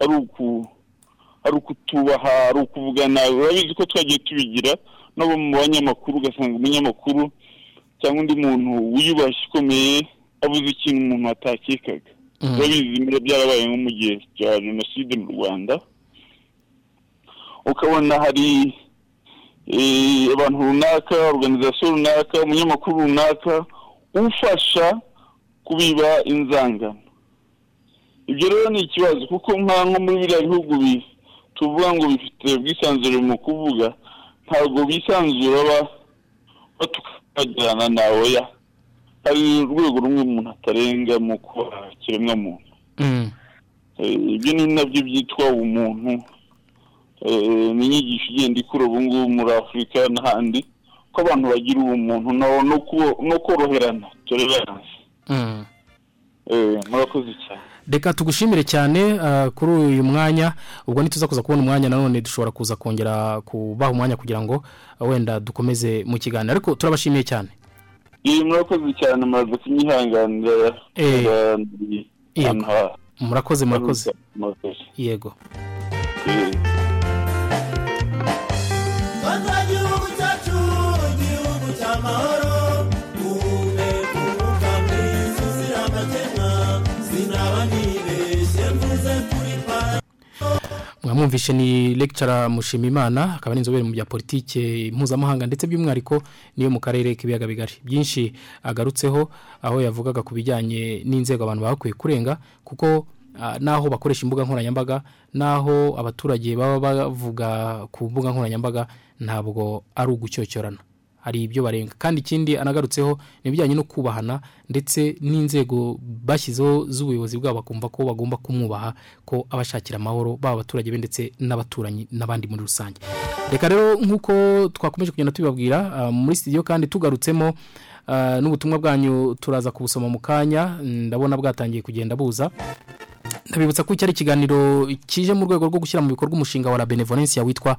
ari uku ari uku ari ukutubaha ari ukuvuga nabi urabizi ko twagiye tubigira. No mu banyamakuru ugasanga umunyamakuru cyangwa undi muntu wiyubashye ukomeye abuze ikintu umuntu atakekaga. Urabizi mbere byarabaye nko mu gihe cya jenoside mu rwanda. Ukabona hari eh, abantu runaka organizasiyo runaka umunyamakuru runaka ufasha kubiba inzangano. Ibyo rero ni ikibazo kuko nko muri biriya bihugu bi- tuvuga ngo bifite ubwisanzure mu kuvuga ntabwo bisanzura ba- batukajyana nawe ya hari urwego rumwe umuntu atarenga mu kuba ikiremwamuntu. Mm. Eh, ibyo ni na byo byitwa ubumuntu Eh, ni inyigisho igenda ikura ubu ngubu muri afurika n'ahandi ko abantu bagira ubumuntu no- koroherana. Tolerance Mm. Eh, murakoze cyane. Reka tugushimire cyane ah, kuri uyu mwanya. Ubwo ntituza kuza kubona umwanya nanone dushobora kuza kongera kubaha umwanya kugira ngo ah, wenda dukomeze mu kiganiro. Ariko turabashimiye cyane. Iyi murakoze cyane muraza kunyihanganira Eh, murakoze murakoze. Yego. Mwamwumvishe ni lecturer mushimimana akaba ari inzobere mu bya politike mpuzamahanga ndetse by'umwihariko niyo mu karere k'ibiyaga bigari. Byinshi agarutseho aho yavugaga ku bijyanye n'inzego abantu bakwiye kurenga kuko ah, n'aho bakoresha imbuga nkoranyambaga n'aho abaturage baba bavuga ku mbuga nkoranyambaga ntabwo ari ugucyocyorana. Hari ibyo barenga. Kandi ikindi anagarutseho ni ibijyanye no kubahana ndetse n'inzego bashyizeho z'ubuyobozi bwabo bakumva ko bagomba kumwubaha ko abashakira amahoro baba abaturage be ndetse n'abaturanyi n'abandi muri rusange. Reka rero nk'uko twakomeje kugenda tubibabwira ah, muri studio kandi tugarutsemo ah, n'ubutumwa bwanyu turaza kubusoma mu kanya. Ndabona bwatangiye kugenda buza. Ndabibutsa ko iki ari ikiganiro kije mu rwego rwo gushyira mu bikorwa umushinga wa la benevolencia witwa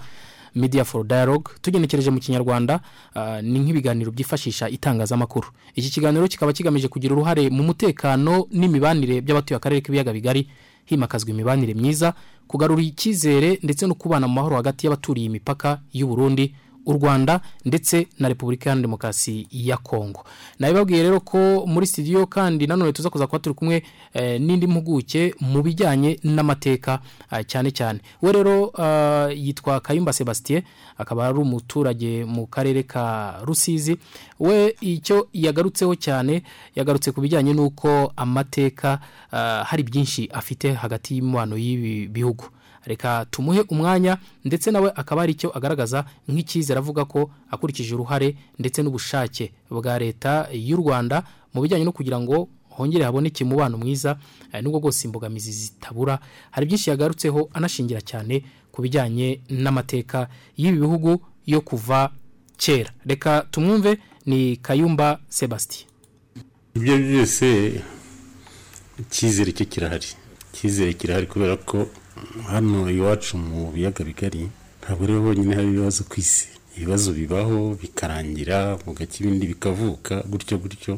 media for dialogue. Tugenekereje mu kinyarwanda ah, ni nk'ibiganiro byifashisha itangazamakuru. Iki kiganiro kikaba kigamije kugira uruhare mu mutekano n'imibanire by'abatuye akarere k'ibiyaga bigari. Himakazwa imibanire myiza kugarura icyizere ndetse no kubana mu mahoro hagati y'abaturiye imipaka y'u Burundi. U Rwanda ndetse na Repubulika ya Demokarasi ya Kongo nabibabwiye rero ko muri studio kandi nanone tuza kuza kuba turi kumwe eh, n'indi mpuguke mu bijyanye n'amateka ah, cyane cyane. We rero ah, yitwa Kayumba Sebastien akaba ari umuturage mu karere ka Rusizi. We icyo yagarutseho cyane yagarutse ku bijyanye n'uko amateka ah, hari byinshi afite hagati y'imibano y'ibi bihugu. Reka tumuhe umwanya ndetse nawe akaba ari icyo agaragaza nk'icyizere avuga ko akurikije uruhare ndetse n'ubushake bwa leta y'u Rwanda mu bijyanye no kugira ngo hongere haboneke umubano mwiza eh, nubwo bwose imbogamizi zitabura hari byinshi yagarutseho anashingira cyane ku bijyanye n'amateka y'ibi bihugu yo kuva kera. Reka tumwumve ni kayumba sebastien ibyo byose icyizere cyo kirahari. Icyizere kirahari kubera ko hano iwacu mu biyaga bigari ntabwo rero honyine hari ibibazo ku isi. Ibibazo bibaho bikarangira bugacya ibindi bikavuka gutyo gutyo.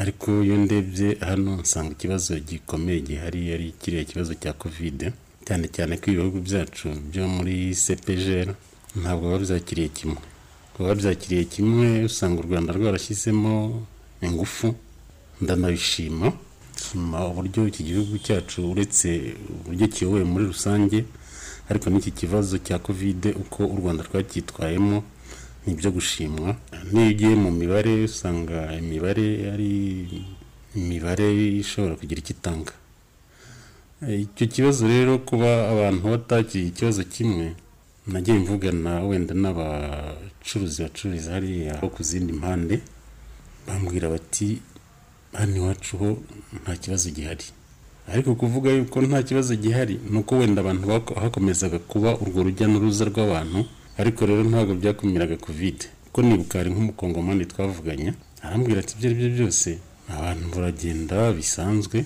Ariko iyo ndebye hano nsanga ikibazo gikomeye gihari ari kiriya kibazo cya kovide cyane cyane ko ibihugu byacu byo muri cepgr ntabwo biba byakiriye kimwe. Kuba byakiriye kimwe usanga u rwanda rwarashyizemo ingufu ndanabishima. Nshima uburyo iki gihugu cyacu uretse uburyo kiyobowe muri rusange ariko n'iki kibazo cya kovide uko u rwanda rwacyitwayemo ni ibyo gushimwa. N'iyo ugiye mu mibare usanga imibare ari imibare ishobora kugira icyo itanga. Icyo kibazo rero kuba abantu batakiriye ikibazo kimwe nagiye mvugana wenda n'abacuruzi bacururiza hariya ku zindi mpande bambwira bati hano iwacu ho nta kibazo gihari. Ariko kuvuga yuko nta kibazo gihari ni uko wenda abantu hakomezaga kuba urwo rujya n'uruza rw'abantu ariko rero ntabwo byakumiraga kovide kuko nibuka hari nk'umukongomani twavuganye arambwira ati ibyo ari byo byose abantu baragenda bisanzwe.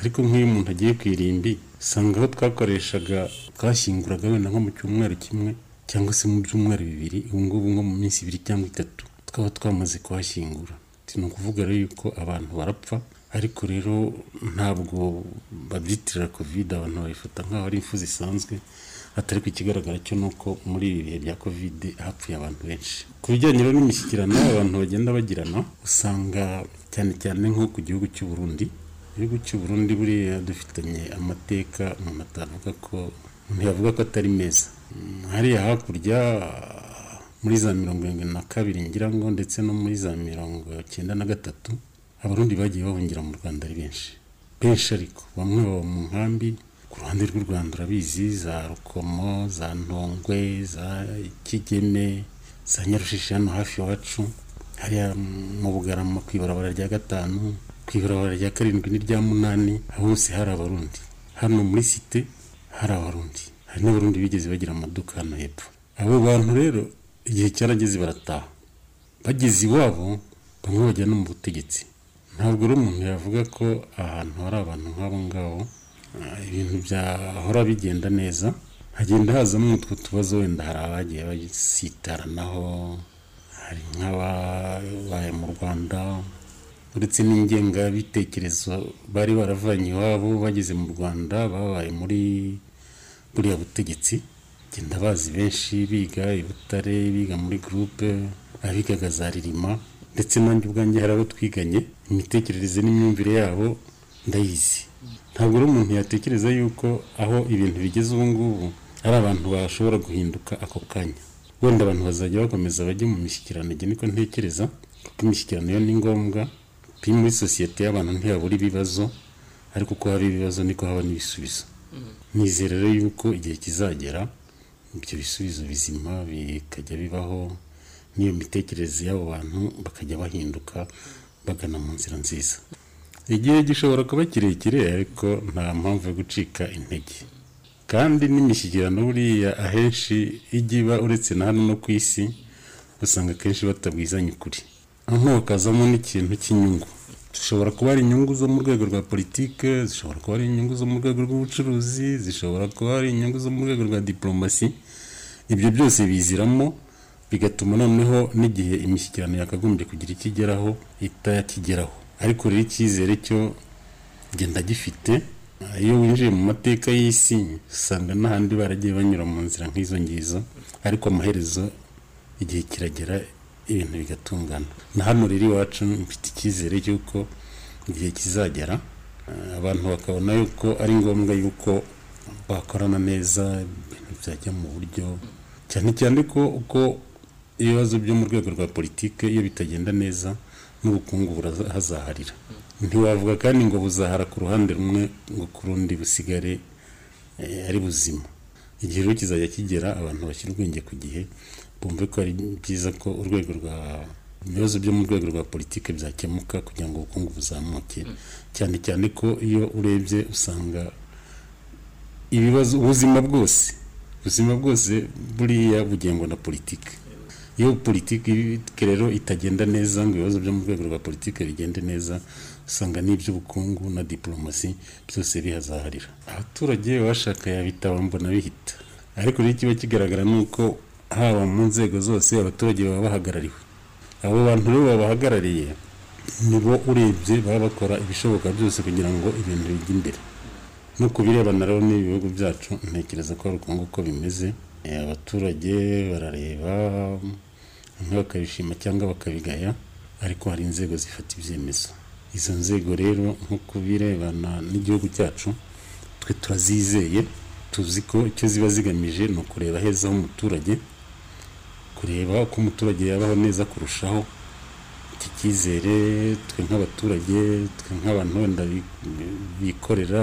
Ariko nk'iyo umuntu agiye ku irimbi usanga aho twakoreshaga twashyinguraga wenda nko mu cyumweru kimwe cyangwa se mu byumweru bibiri ubu ngubu nko mu minsi ibiri cyangwa itatu twaba twamaze kuhashyingura. Ni ukuvuga rero yuko abantu barapfa ariko rero ntabwo babyitirira kovide abantu babifata nk'aho ari impfu zisanzwe atari ku ikigaragara cyo ni uko muri ibi bihe bya kovide hapfuye abantu benshi. Ku bijyanye rero n'imishyikirano abantu bagenda bagirana usanga cyane cyane nko ku gihugu cy'u Burundi igihugu cy'u Burundi buriya dufitanye amateka umuntu atavuga ko umuntu yavuga ko atari meza. Hariya hakurya muri za mirongo irindwi na kabiri ngira ngo ndetse no muri za mirongo cyenda na gatatu abarundi bagiye bahungira mu rwanda ari benshi. Benshi ariko. Bamwe baba mu nkambi ku ruhande rw'u rwanda urabizi za rukomo za ntongwe za kigeme za nyarushishi hano hafi iwacu. Hariya mu bugarama ku ibarabara rya gatanu ku ibarabara rya karindwi n'irya munani hose hari abarundi. Hano muri site hari abarundi. Hari n'abarundi bigeze bagira amaduka hano hepfo. Abo bantu rero igihe cyarageze barataha. Bageze iwabo bamwe bajya no mu butegetsi. Ntabwo rero umuntu yavuga ko ahantu hari abantu nk'abo ngabo ah, ibintu byahora bigenda neza. Hagenda hazamo utwo tubazo wenda hari abagiye basitaranaho hari nk'ababaye mu rwanda uretse n'ingengabitekerezo bari baravanye iwabo bageze mu rwanda babaye muri buriya butegetsi. Genda bazi benshi biga i butare biga muri gurupe abigaga za ririma ndetse nanjye ubwanjye hari abo twiganye imitekerereze n'imyumvire yabo ndayizi. Ntabwo rero umuntu yatekereza yuko aho ibintu bigeze ubu ngubu ari abantu bashobora guhinduka ako kanya. Wenda abantu bazajya bakomeza bajye mu mishyikirano igihe niko ntekereza kuko imishyikirano yo ni ngombwa muri sosiyete y'abantu ntiyabura ibibazo ariko uko haba ibibazo niko haba n'ibisubizo. Nizera rero yuko igihe kizagera ibyo bisubizo bizima bikajya bibaho n'iyo mitekerereze y'abo bantu bakajya bahinduka bagana mu nzira nziza. Igihe gishobora kuba kirekire ariko nta mpamvu yo gucika intege. Kandi n'imishyikirano buriya ahenshi ijya iba uretse na hano no ku isi usanga akenshi batabwizanya ukuri. Aho hakazamo n'ikintu cy'inyungu. Zishobora kuba ari inyungu zo mu rwego rwa politike zishobora kuba ari inyungu zo mu rwego rw'ubucuruzi zishobora kuba ari inyungu zo mu rwego rwa diporomasi ibyo byose biziramo bigatuma noneho n'igihe imishyikirano yakagombye kugira icyo igeraho itakigeraho. Ariko rero icyizere cyo genda gifite iyo winjiye mu mateka y'isi usanga n'ahandi baragiye banyura mu nzira nk'izo ngizo ariko amaherezo igihe kiragera ibintu bigatungana. Na hano rero iwacu mfite icyizere cy'uko igihe kizagera eh, abantu bakabona yuko ari ngombwa yuko bakorana neza ibintu byajya mu buryo cyane cyane ko uko ibibazo byo mu rwego rwa politike iyo bitagenda neza n'ubukungu burahazaharira. Ntiwavuga kandi ngo buzahara ku ruhande rumwe ngo ku rundi busigare eh, ari buzima. Igihe rero kizajya kigera abantu bashyira ubwenge ku gihe bumve ko ari byiza ko urwego rwa ibibazo byo mu rwego rwa politiki byakemuka kugira ngo ubukungu buzamuke. Cyane cyane ko iyo urebye usanga ibibazo ubuzima bwose ubuzima bwose buriya bugengwa na politiki. Iyo politiki rero itagenda neza ngo ibibazo byo mu rwego rwa politiki bigende neza usanga n'iby'ubukungu na diporomasi byose bihazaharira. Abaturage bashaka yabitaba mbona bihita. Ariko rero ikiba kigaragara ni uko haba mu nzego zose abaturage baba bahagarariwe. Abo bantu rero babahagarariye nibo urebye baba bakora ibishoboka byose kugira ngo ibintu bijye imbere. No ku birebana rero n'ibihugu byacu ntekereza ko ari uko nguko bimeze Eh, abaturage barareba bamwe bakabishima cyangwa bakabigaya ariko hari inzego zifata ibyemezo. Izo nzego rero nko ku birebana n'igihugu cyacu twe turazizeye tuzi ko icyo ziba zigamije ni ukureba heza h'umuturage kureba uko umuturage yabaho neza kurushaho. Iki cyizere twe nk'abaturage twe nk'abantu wenda bi- bikorera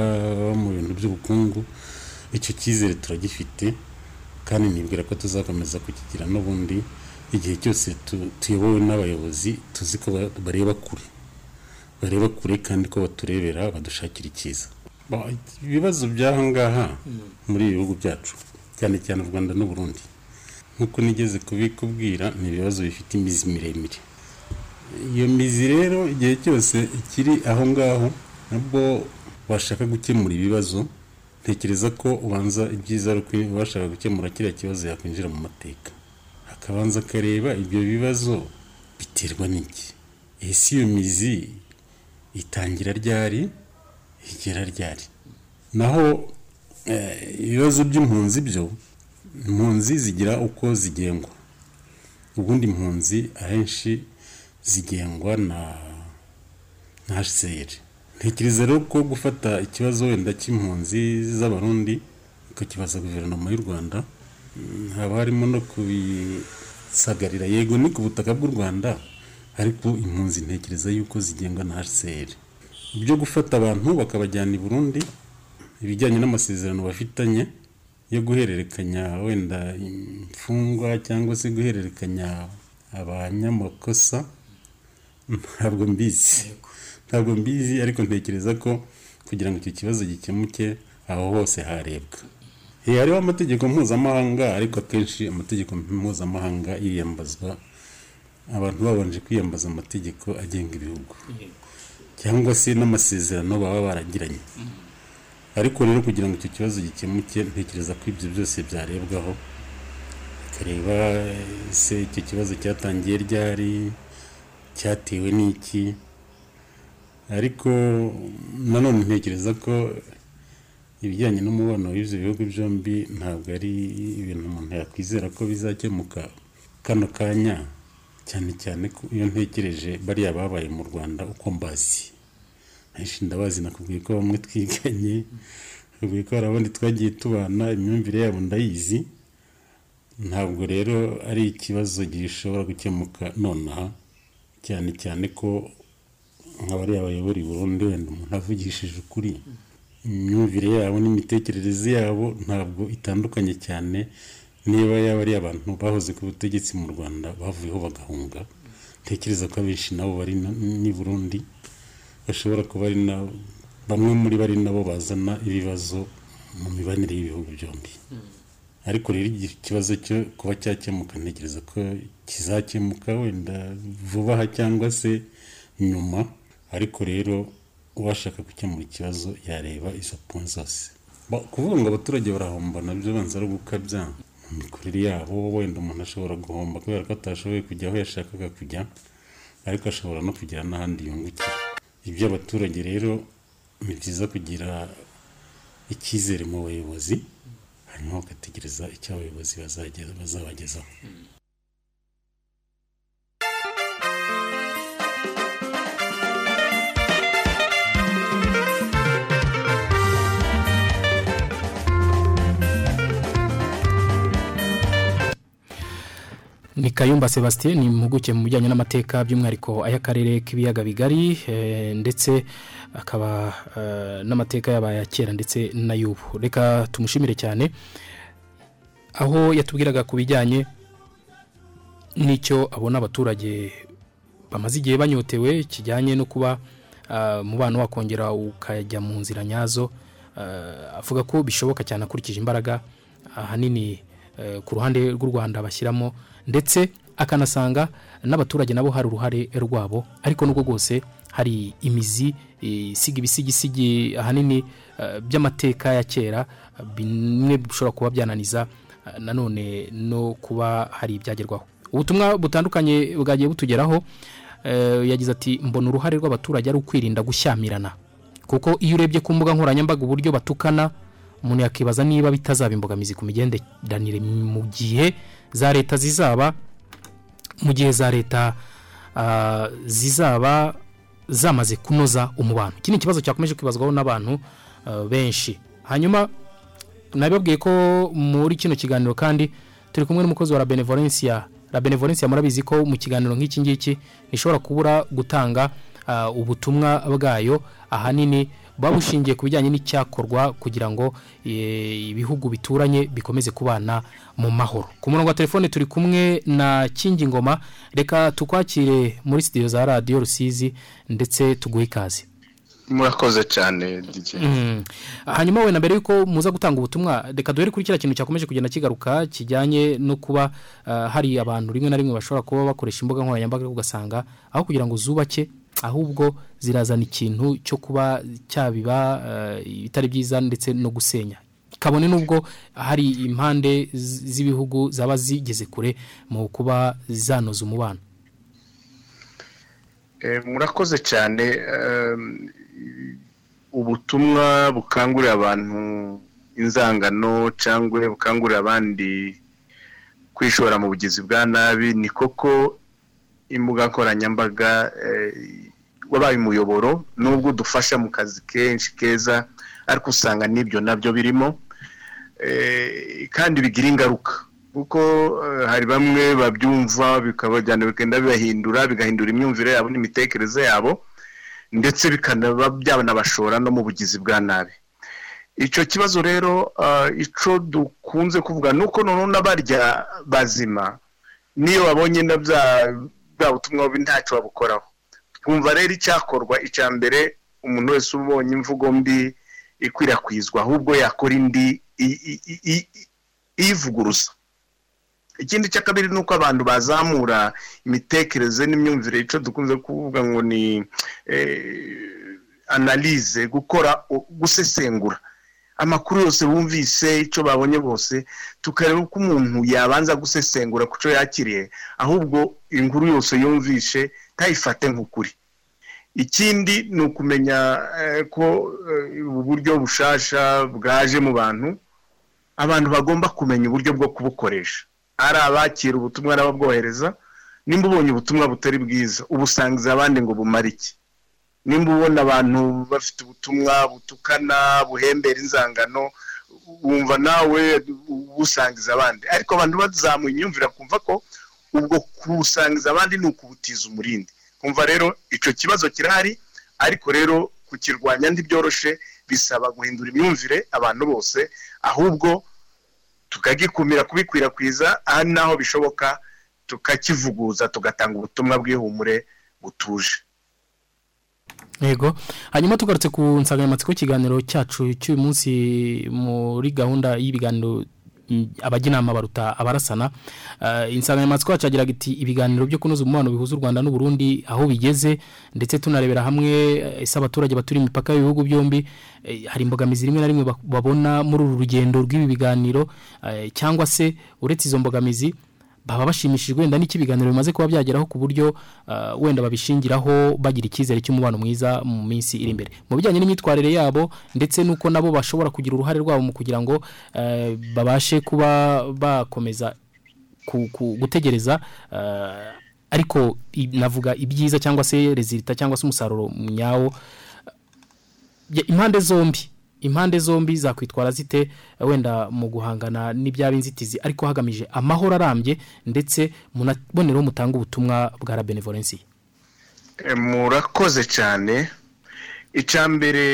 mu bintu by'ubukungu icyo cyizere turagifite kandi nibwira ko tuzakomeza kukigira n'ubundi. Igihe cyose tu- tuyobowe n'abayobozi tuzi ko ba- bareba kure. Bareba kure kandi ko baturebera badushakira icyiza. Ba- ibibazo by'aha ngaha muri ibi bihugu byacu cyane cyane u rwanda n'u Burundi. Nk'uko nigeze kubikubwira ni ibibazo bifite imizi miremire. Iyo mizi rero igihe cyose ikiri aho ngaho nabwo washaka gukemura ibibazo ntekereza ko ubanza ibyiza ari uko washaka gukemura kiriya kibazo yakwinjira mu mateka. Akabanza akareba ibyo bibazo biterwa n'iki. Ese iyo mizi itangira ryari? Igera ryari? Naho eh, ibibazo by'impunzi byo impunzi zigira uko zigengwa. Ubundi impunzi ahenshi zigengwa na HCR ntekereza rero ko gufata ikibazo wenda cy'impunzi z'abarundi ukakibaza guverinoma y'u rwanda mm, haba harimo no kubisagarira. Yego ni ku butaka bw'u rwanda ariko impunzi ntekereza yuko zigengwa na HCR ibyo gufata abantu bakabajyana i burundi ibijyanye n'amasezerano bafitanye yo guhererekanya wenda imfungwa cyangwa se guhererekanya abanyamakosa ntabwo mbizi. Ntabwo mbizi ariko ntekereza ko kugira ngo icyo kibazo gikemuke aho hose harebwa. Hariho amategeko mpuzamahanga ariko akenshi amategeko mpuzamahanga yiyambazwa abantu babanje kwiyambaza amategeko agenga ibihugu. Cyangwa se n'amasezerano baba baragiranye. Ariko rero kugira ngo icyo kibazo gikemuke ntekereza ko ibyo byose byarebwaho bakareba ese icyo kibazo cyatangiye ryari cyatewe n'iki? Ariko nanone ntekereza ko ibijyanye n'umubano w'ibyo bihugu byombi ntabwo ari ibintu umuntu yakwizera ko bizakemuka kano kanya. Cyane cyane iyo ntekereje bariya babaye mu rwanda uko mbazi. Ahenshi ndabazi nakubwiye ko bamwe twiganye nakubwiye ko hari abandi twagiye tubana imyumvire yabo ndayizi. Ntabwo rero ari ikibazo gishobora gukemuka nonaha cyane cyane ko nk'abariya bayobora i Burundi wenda umuntu avugishije ukuri imyumvire yabo n'imitekerereze yabo ntabwo itandukanye cyane niba yaba ari abantu bahoze ku butegetsi mu rwanda bavuyeho bagahunga. Ntekereza ko abenshi nabo bari n'i burundi. Bashobora kuba ari na bamwe muri bari nabo bazana ibibazo mu mibanire y'ibihugu byombi. Ariko rero iki kibazo cyo kuba cyakemuka ntekereza ko kizakemuka wenda vuba aha cyangwa se nyuma. Ariko rero uwashaka gukemura ikibazo yareba izo poni zose kuvuga ngo abaturage barahomba na byo banza ari ugukabya mu mikorere yabo wenda umuntu ashobora guhomba kubera ko atashoboye kujya aho yashakaga kujya ariko ashobora no kugera n'ahandi yungukira. Iby'abaturage rero ni byiza kugira icyizere mu bayobozi hanyuma bagategereza icyo abayobozi bazabagezaho. Ni kayumba sebastien ni impuguke mu bijyanye n'amateka by'umwihariko ay'akarere k'ibiyaga bigari eh, ndetse akaba eh, n'amateka yabaye kera ndetse n'ay'ubu. Reka tumushimire cyane. Aho yatubwiraga ku bijyanye n'icyo abona abaturage bamaze igihe banyotewe kijyanye no kuba ah, umubano wakongera ukajya mu nzira nyazo avuga ko bishoboka cyane akurikije imbaraga ahanini eh, ku ruhande rw'u rwanda bashyiramo ndetse akanasanga n'abaturage nabo hari uruhare rwabo ariko nubwo rwose hari imizi eh, isiga ibisigisigi ahanini eh, by'amateka ya kera bimwe bishobora kuba byananiza eh, nanone no kuba hari ibyagerwaho. Ubutumwa butandukanye bwagiye butugeraho eh, yagize ati mbona uruhare rw'abaturage ari ukwirinda gushyamirana. Kuko iyo urebye ku mbuga nkoranyambaga uburyo batukana umuntu yakibaza niba bitazaba imbogamizi ku migenderanire mu gihe za leta zizaba mu gihe za leta ah, zizaba zamaze kunoza umubano. Iki ni ikibazo cyakomeje kwibazwaho n'abantu ah, benshi. Hanyuma nabibabwiye ko muri kino kiganiro kandi turi kumwe n'umukozi wa la benevolencia. Murabizi ko mu kiganiro nk'iki ngiki ntishobora kubura gutanga ah, ubutumwa bwayo ahanini buba bushingiye ku bijyanye n'icyakorwa kugira ngo eh, ibihugu bituranye bikomeze kubana mu mahoro. Ku murongo wa telefone turi kumwe na kingi ngoma. Reka tukwakire muri studio za radiyo rusizi ndetse tuguhe ikaze. Murakoze cyane DJ Mm. hanyuma wenda mbere yuko muza gutanga ubutumwa reka duhere kuri kiriya kintu cyakomeje kugenda kigaruka kijyanye no kuba ah, hari abantu rimwe na rimwe bashobora kuba bakoresha imbuga nkoranyambaga ugasanga aho kugira ngo zubake ahubwo zirazana ikintu cyo kuba cyabiba ah, ibitari byiza ndetse no gusenya. Kabone n'ubwo hari impande z'ibihugu zaba zigeze kure mu kuba zanoza umubano. Eh, murakoze cyane ehm, ubutumwa bukangurira abantu inzangano cyangwa bukangurira abandi kwishora mu bugizi bwa nabi ni koko imbuga nkoranyambaga eh, wabaye umuyoboro nubwo udufasha mu kazi kenshi keza ariko usanga n'ibyo na byo birimo eh, kandi bigira ingaruka. Kuko eh, hari bamwe babyumva bikabajyana bikagenda bibahindura bigahindura imyumvire yabo n'imitekerereze yabo ndetse bikanaba byanabashora no mu bugizi bwa nabi. Icyo kibazo rero ah, icyo dukunze kuvuga ni uko noneho n'abarya bazima niyo babonye na bya butumwa bubi ntacyo babukoraho. Twumva rero icyakorwa icya mbere umuntu wese ubonye imvugo mbi ikwirakwizwa ahubwo yakora indi iyivuguruza ikindi cya kabiri ni uko abantu bazamura imitekerereze n'imyumvire. Icyo dukunze kuvuga ngo ni eh, analize gukora gusesengura. Amakuru yose bumvise icyo babonye bose tukareba uko umuntu yabanza gusesengura ku cyo yakiriye. Ahubwo inkuru yose yumvishe ntayifate nk'ukuri. Ikindi ni ukumenya eh, ko eh, ubu buryo bushasha bwaje mu bantu. Abantu bagomba kumenya uburyo bwo kubukoresha. Ari abakira ubutumwa n'ababwohereza nimba ubonye ubutumwa butari bwiza ubusangiza abandi ngo bumare iki? Nimba ubona abantu bafite ubutumwa butukana buhembera inzangano wumva nawe ubusangiza abandi. Ariko abantu bazamuye imyumvire kumva ko ubwo kubusangiza abandi ni ukubutiza umurindi. Kumva rero icyo kibazo kirahari ariko rero kukirwanya ntibyoroshe bisaba guhindura imyumvire abantu bose ahubwo tukagikumira kubikwirakwiza aha naho bishoboka tukakivuguza tugatanga ubutumwa bw'ihumure butuje. Yego. Hanyuma tugarutse ku nsanganyamatsiko y'ikiganiro cyacu cy'uyu munsi muri gahunda y'ibiganiro abajya inama baruta abarasana. Eh, insanganyamatsiko yacu yagiraga iti ibiganiro byo kunoza umubano bihuza u rwanda n'uburundi aho bigeze. Ndetse tunarebera hamwe eh, ese abaturage baturiye imipaka y'ibihugu byombi eh, hari imbogamizi rimwe na rimwe babona muri uru rugendo rw'ibi biganiro cyangwa se uretse izo mbogamizi baba bashimishijwe wenda n'iki ibiganiro bimaze kuba byageraho ku buryo ah, wenda babishingiraho bagira icyizere cy'umubano mwiza mu minsi iri imbere. Mu bijyanye n'imyitwarire yabo ndetse n'uko nabo bashobora kugira uruhare rwabo mu kugira ngo eh, babashe kuba bakomeza gutegereza ah, ariko navuga ibyiza cyangwa se rezilita cyangwa se umusaruro nyawo Ya- impande zombi. Impande zombi zakwitwara zite eh, wenda mu guhangana n'ibyaba inzitizi ariko hagamije amahoro arambye ndetse munaboneraho mutanga ubutumwa bwa la benevolencia E, murakoze cyane. Mbere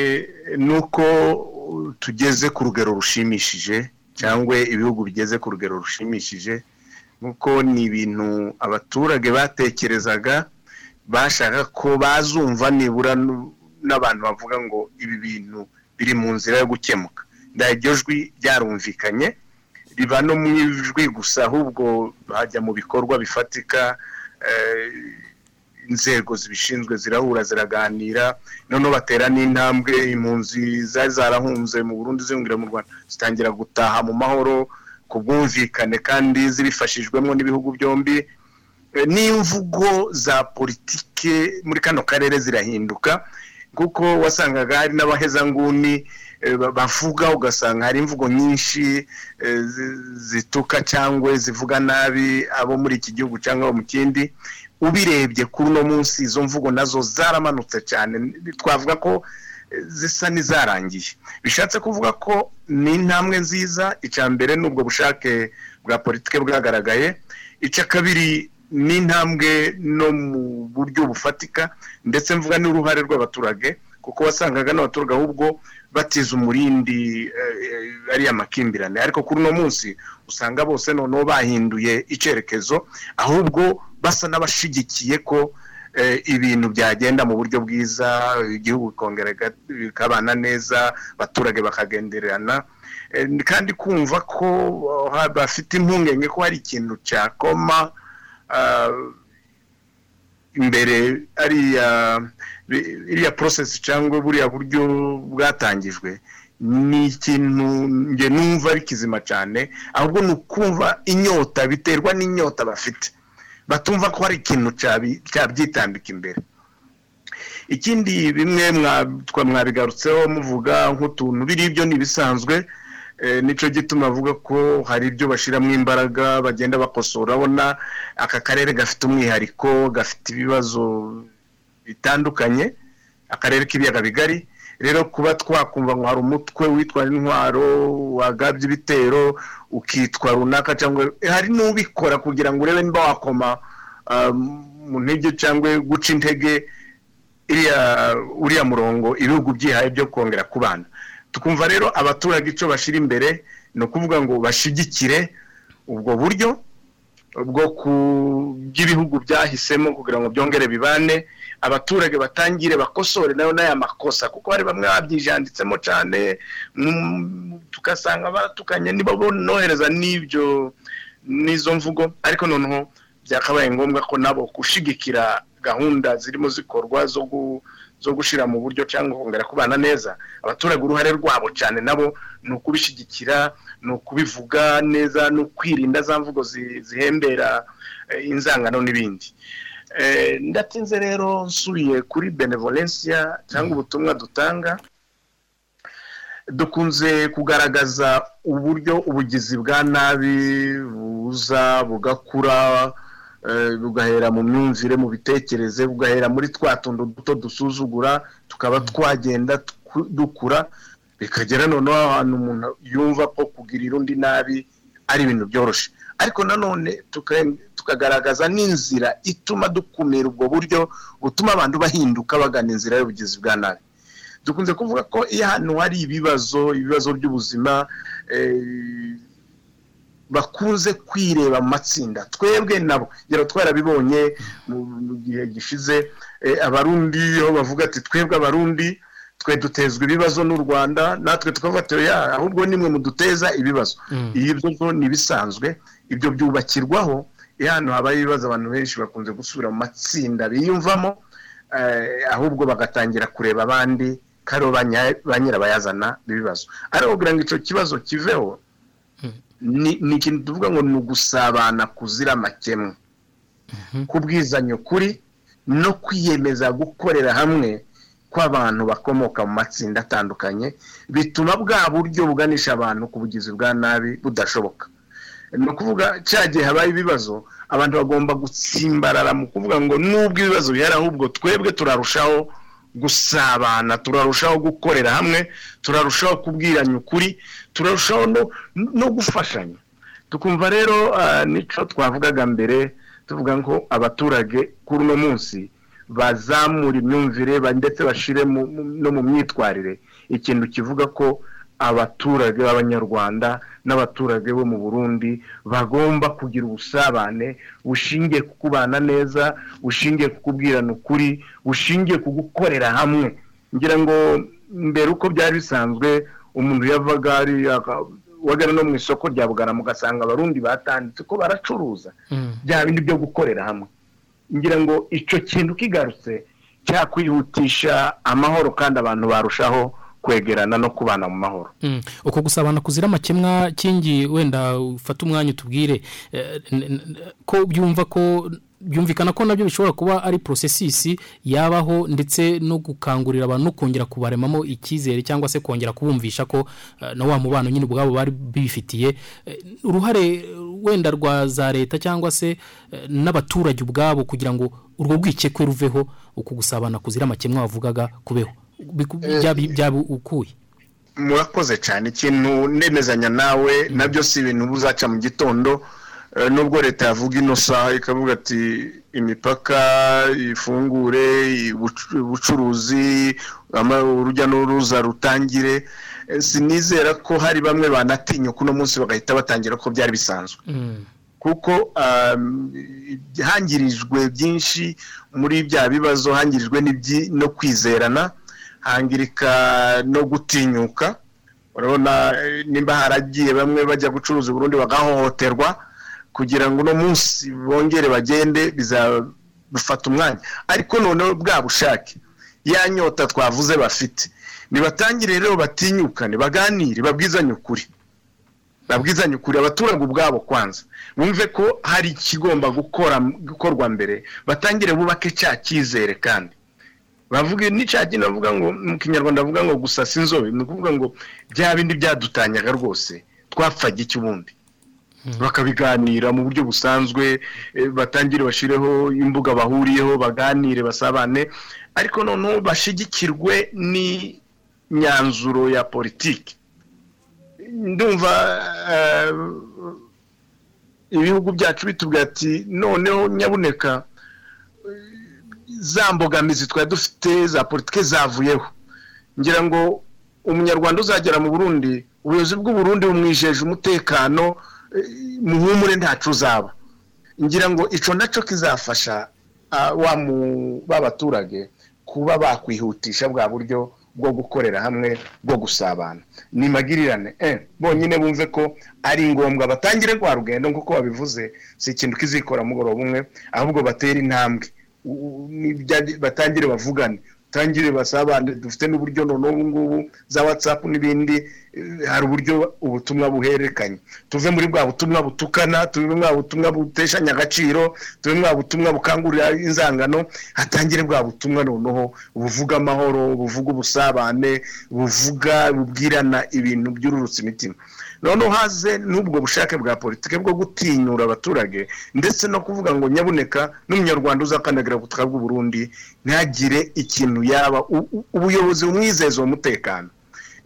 ni uko tugeze ku rugero rushimishije cyangwa ibihugu bigeze ku rugero rushimishije nk'uko ni ibintu abaturage batekerezaga bashaka ko bazumva nibura n'abantu bavuga ngo ibi bintu biri mu nzira yo gukemuka. Iryo jwi ryarumvikanye riba no mu ijwi gusa ahubwo hajya mu bikorwa bifatika eh, inzego zibishinzwe zirahura ziraganira noneho batera n'intambwe impunzi zari zarahunze mu Burundi ziyongera mu Rwanda zitangira gutaha mu mahoro ku bwumvikane kandi zibifashijwemo n'ibihugu byombi. Eh, n'imvugo za politike muri kano karere zirahinduka. Kuko wasangaga hari n'abahezanguni eh, ba- bavuga ugasanga hari imvugo nyinshi eh, zi- zituka cyangwa zivuga nabi abo muri iki gihugu cyangwa mu kindi. Ubirebye kuri uno munsi izo mvugo na zo zaramanutse cyane. Twavuga ko eh, zisa n'izarangiye. Bishatse kuvuga ko ni intambwe nziza icya mbere ni ubwo bushake bwa politike bwagaragaye. Icya kabiri ni intambwe no mu buryo bufatika ndetse mvuga n'uruhare rw'abaturage kuko wasangaga n'abaturage ahubwo batiza umurindi eh, ariya makimbirane. Ariko kuri uno munsi usanga bose noneho bahinduye icyerekezo ahubwo basa n'abashigikiye ko eh, ibintu byagenda mu buryo bwiza igihugu kikongera ga- bikabana neza abaturage bakagendererana. Eh, kandi kumva ko bafite impungenge ko hari ikintu cyakoma imbere ariya iriya process cyangwa buriya buryo bwatangijwe ni ikintu nge numva ari kizima cyane ahubwo ni ukumva inyota biterwa n'inyota bafite. Batumva ko hari ikintu cyabyitambika imbere. Ikindi bimwe mwabigarutseho muvuga nk'utuntu biri ibyo ni ibisanzwe ni cyo gituma avuga ko hari ibyo bashyiramo imbaraga bagenda bakosora urabona aka karere gafite umwihariko gafite ibibazo bitandukanye akarere k'ibiyaga bigari. Rero kuba twakumva ngo hari umutwe witwa intwaro wagabye ibitero ukitwa runaka cyangwa hari n'ubikora kugira ngo urebe niba wakoma ah, mu ntege cyangwa guca intege uriya murongo ibihugu byihaye byo kongera kubana. Tukumva rero abaturage icyo bashyira imbere ni ukuvuga ngo bashyigikire ubwo buryo bwo ku by'ibihugu byahisemo kugira ngo byongere bibane abaturage batangire bakosore na yo n'aya makosa kuko hari bamwe babyijanditsemo cyane mm, tugasanga baratukanye niba bonohereza n'ibyo n'izo mvugo. Ariko noneho byakabaye ngombwa ko nabo gushigikira gahunda zirimo zikorwa zo gu- zo gushyira mu buryo cyangwa kongera kubana neza abaturage uruhare rwabo cyane nabo ni ukubishyigikira ni ukubivuga neza ni ukwirinda za mvugo zi- zihembera eh, inzangano n'ibindi. Eh, ndatinze rero nsubiye kuri benevolencia cyangwa ubutumwa dutanga. Dukunze kugaragaza uburyo ubugizi bwa nabi buza bugakura eh, bugahera mu myumvire mu bitekereze bugahera muri twa tuntu duto dusuzugura tukaba twagenda tku- dukura bikagera noneho ahantu umuntu yumva ko kugirira undi nabi ari ibintu byoroshye. Ariko nanone tuka- tukagaragaza n'inzira ituma dukumira ubwo buryo butuma abantu bahinduka bagana inzira y'ubugizi bwa nabi. Dukunze kuvuga ko iyo ahantu hari ibibazo ibibazo by'ubuzima eh, bakunze kwireba mu matsinda. Twebwe nabo ngero twarabibonye mu gihe gishize eh, abarundi aho bavuga ati twebwe abarundi twe dutezwa ibibazo n'u rwanda natwe ya ahubwo nimwe muduteza ibibazo. Ibyo byo ni ibisanzwe ibyo byubakirwaho iyo ahantu habaye ibibazo abantu benshi bakunze gusubira mu matsinda biyumvamo eh, ahubwo bagatangira kureba abandi banya- ba nyirabayazana b'ibibazo ariko kugira ngo icyo kibazo kiveho ni ikintu tuvuga ngo ni ugusabana kuzira amakemwa kubwizanya ukuri no kwiyemeza gukorera hamwe kw'abantu bakomoka mu matsinda atandukanye bituma bwa buryo buganisha abantu ku bugizi bwa nabi budashoboka. Ni ukuvuga cya gihe habaye ibibazo abantu bagomba gutsimbarara mu kuvuga ngo nubwo ibibazo bihari ahubwo twebwe turarushaho gusabana turarushaho gukorera hamwe turarushaho kubwiranya ukuri turarushaho no, gufashanya. Tukumva rero ah, nico twavugaga mbere tuvuga ngo abaturage kuri uno munsi bazamura imyumvire ndetse mu- no mu myitwarire. Ikintu kivuga ko abaturage b'abanyarwanda n'abaturage bo mu burundi bagomba kugira ubusabane bushingiye ku kubana neza bushingiye ku kubwirana ukuri bushingiye ku gukorera hamwe. Ngira ngo mbere uko byari bisanzwe umuntu yavaga ari wagana no mu isoko rya bugarama ugasanga abarundi batanditse ko baracuruza bya bindi byo gukorera hamwe. Ngira ngo icyo kintu kigarutse cyakwihutisha amahoro kandi abantu barushaho kwegerana no kubana mu mahoro. Mm. uko gusabana kuzira amakemwa kingi wenda ufate umwanya utubwire eh, ko byumva ko byumvikana ko na byo bishobora kuba ari processus yabaho ndetse no gukangurira abantu no kongera kubaremamo icyizere cyangwa se kongera kubumvisha ko eh, na wa mubano nyine ubwabo bari bifitiye. Eh, uruhare wenda rwa za leta cyangwa se n'abaturage ubwabo kugira ngo urwo rwikekwe ruveho uku gusabana kuzira amakemwa wavugaga kubeho. Byaba- byaba ukuye murakoze cyane. Ikintu nemezanya nawe na byo si ibintu buzaca mu gitondo. Eh, nubwo leta yavuga ino saha ikavuga ati imipaka ifungure ubucu- ubucuruzi urujya n'uruza rutangire. Eh, sinizera ko hari bamwe banatinyuka uno munsi bagahita batangira ko byari bisanzwe. Kuko um, hangirijwe byinshi muri bya bibazo hangirijwe no kwizerana. Hangirika no gutinyuka. Urabona eh, nimba haragiye bamwe bajya gucuruza i Burundi bagahohoterwa kugira ngo uno munsi bongere bagende bizabifata umwanya. Ariko noneho bwa bushake ya nyota twavuze bafite. Nibatangire rero batinyukane baganire babwizanye ukuri. Babwizanye ukuri abaturage ubwabo kwanza. Bumve ko hari ikigomba gukorwa mbere. Batangire bubake cya cyizere kandi. Bavuga n'icya kintu bavuga ngo mu kinyarwanda bavuga ngo gusasa inzobe ni ukuvuga ngo bya bindi byadutanyaga rwose twapfaga iki ubundi? Bakabiganira mu buryo busanzwe eh, batangire bashyireho imbuga bahuriyeho baganire basabane. Ariko noneho bashigikirwe n'imyanzuro ya politiki. Ndumva eh, ibihugu byacu bitubwira ati noneho nyabuneka za mbogamizi twari dufite za politiki zavuyeho. Ngira ngo umunyarwanda uzagera mu burundi ubuyobozi bw'uburundi bumwijeje umutekano eh, muhumure ntacu uzaba. Ngira ngo icyo na cyo kizafasha ah, wa mu- ba baturage kuba bakwihutisha bwa buryo bwo gukorera hamwe bwo gusabana. Ni magirirane eh, bonyine bumve ko ari ngombwa batangire rwa rugendo nk'uko babivuze si ikintu kizikora mugoroba umwe ahubwo batera intambwe. Batangire bavugane. Batangire basabane. Dufite n'uburyo noneho ubu ngubu za watsapu n'ibindi eh, hari uburyo ubutumwa buhererekanye. Tuve muri bwa butumwa butukana tuve muri bwa butumwa buteshanya agaciro tuve muri bwa butumwa bukangurira inzangano hatangire bwa butumwa noneho buvuga amahoro buvuga ubusabane buvuga bubwirana ibintu byururutsa imitima noneho haze n'ubwo bushake bwa politiki bwo gutinyura abaturage ndetse no kuvuga ngo nyabuneka n'umunyarwanda uzakandagira ku butaka bw'u Burundi ntagire ikintu yaba ubuyobozi bumwizeza uwo mutekano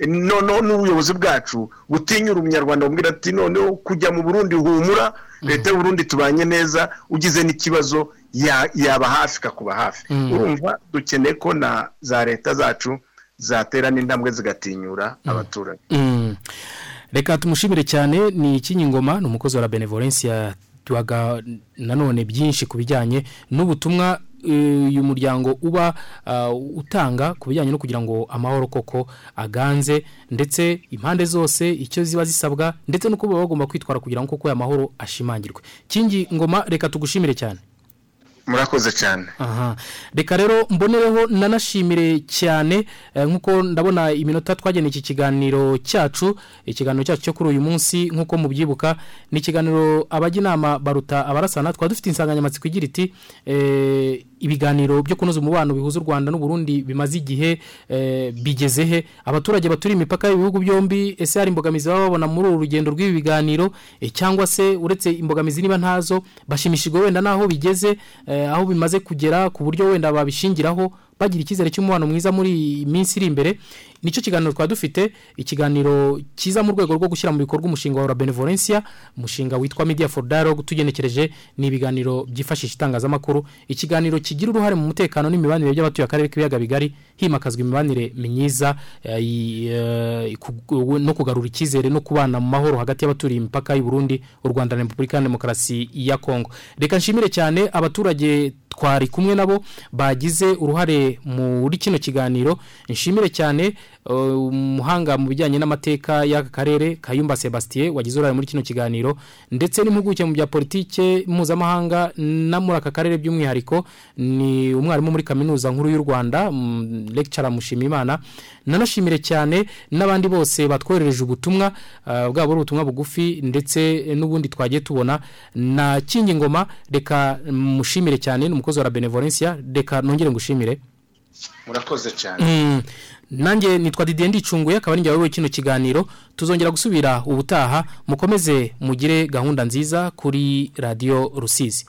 noneho n'ubuyobozi bwacu butinyura umunyarwanda bumubwira ati noneho kujya mu burundi humura leta y'uburundi tubanye neza ugize n'ikibazo ya- yaba hafi ikakuba hafi. Urumva dukeneye ko na za leta zacu zatera n'intambwe zigatinyura abaturage. Mm. Reka tumushimire cyane ni ikinyingoma ni umukozi wa benevolencia. Tuhaga nanone byinshi ku bijyanye n'ubutumwa eh, uyu muryango uba ah, utanga ku bijyanye no kugira ngo amahoro koko aganze ndetse impande zose icyo ziba zisabwa ndetse n'uko baba bagomba kwitwara kugira ngo koko aya mahoro ashimangirwe. Kingi ngoma reka tugushimire cyane. Murakoze cyane. Aha. Reka rero mbonereho nanashimire cyane eh, nk'uko ndabona iminota twageneye iki kiganiro cyacu ikiganiro cyacu cyo kuri uyu munsi nk'uko mubyibuka ni ikiganiro abajya inama baruta abarasana. Twaba dufite insanganyamatsiko igira iti eh, ibiganiro byo kunoza umubano bihuza u rwanda n'uburundi bimaze igihe eh, bigeze he? Abaturage baturiye imipaka y'ibihugu byombi ese hari imbogamizi baba babona muri uru rugendo rw'ibi biganiro? Eh, cyangwa se uretse imbogamizi niba ntazo bashimishijwe wenda n'aho bigeze eh, aho bimaze kugera ku buryo wenda babishingiraho? Bagira icyizere cy'umubano mwiza muri minsi iri imbere. Ni cyo kiganiro twaba dufite ikiganiro cyiza mu rwego rwo gushyira mu bikorwa umushinga wa benevolencia umushinga witwa media for dialogue tugenekereje ni ibiganiro byifashisha itangazamakuru. Ikiganiro kigira uruhare mu mutekano n'imibanire by'abatuye akarere k'ibiyaga bigari himakazwa imibanire myiza eh, eh, no kugarura icyizere no kubana mu mahoro hagati y'abaturiye imipaka y'u Burundi u Rwanda na Repubulika ya Demokarasi ya Kongo reka nshimire cyane abaturage twari kumwe nabo bagize uruhare muri kino kiganiro. Nshimire cyane umuhanga mu bijyanye n'amateka y'aka karere Kayumba Sebastien wagize uruhare muri kino kiganiro ndetse n'impuguke mu bya politike mpuzamahanga na muri aka karere by'umwihariko ni umwarimu muri kaminuza nkuru y'u Rwanda mm, lecturer Mushimimana. Nanashimire cyane n'abandi bose batwoherereje ubutumwa uh, bwabo ari ubutumwa bugufi ndetse n'ubundi twagiye tubona. Na kingi ngoma reka mushimire cyane ni umukozi wa benevolencia reka nongere ngushimire. Murakoze cyane. Mm, nanjye nitwa Didier Ndicunguye akaba ari njye wayoboye kino kiganiro. Tuzongera gusubira ubutaha mukomeze mugire gahunda nziza kuri radio Rusizi.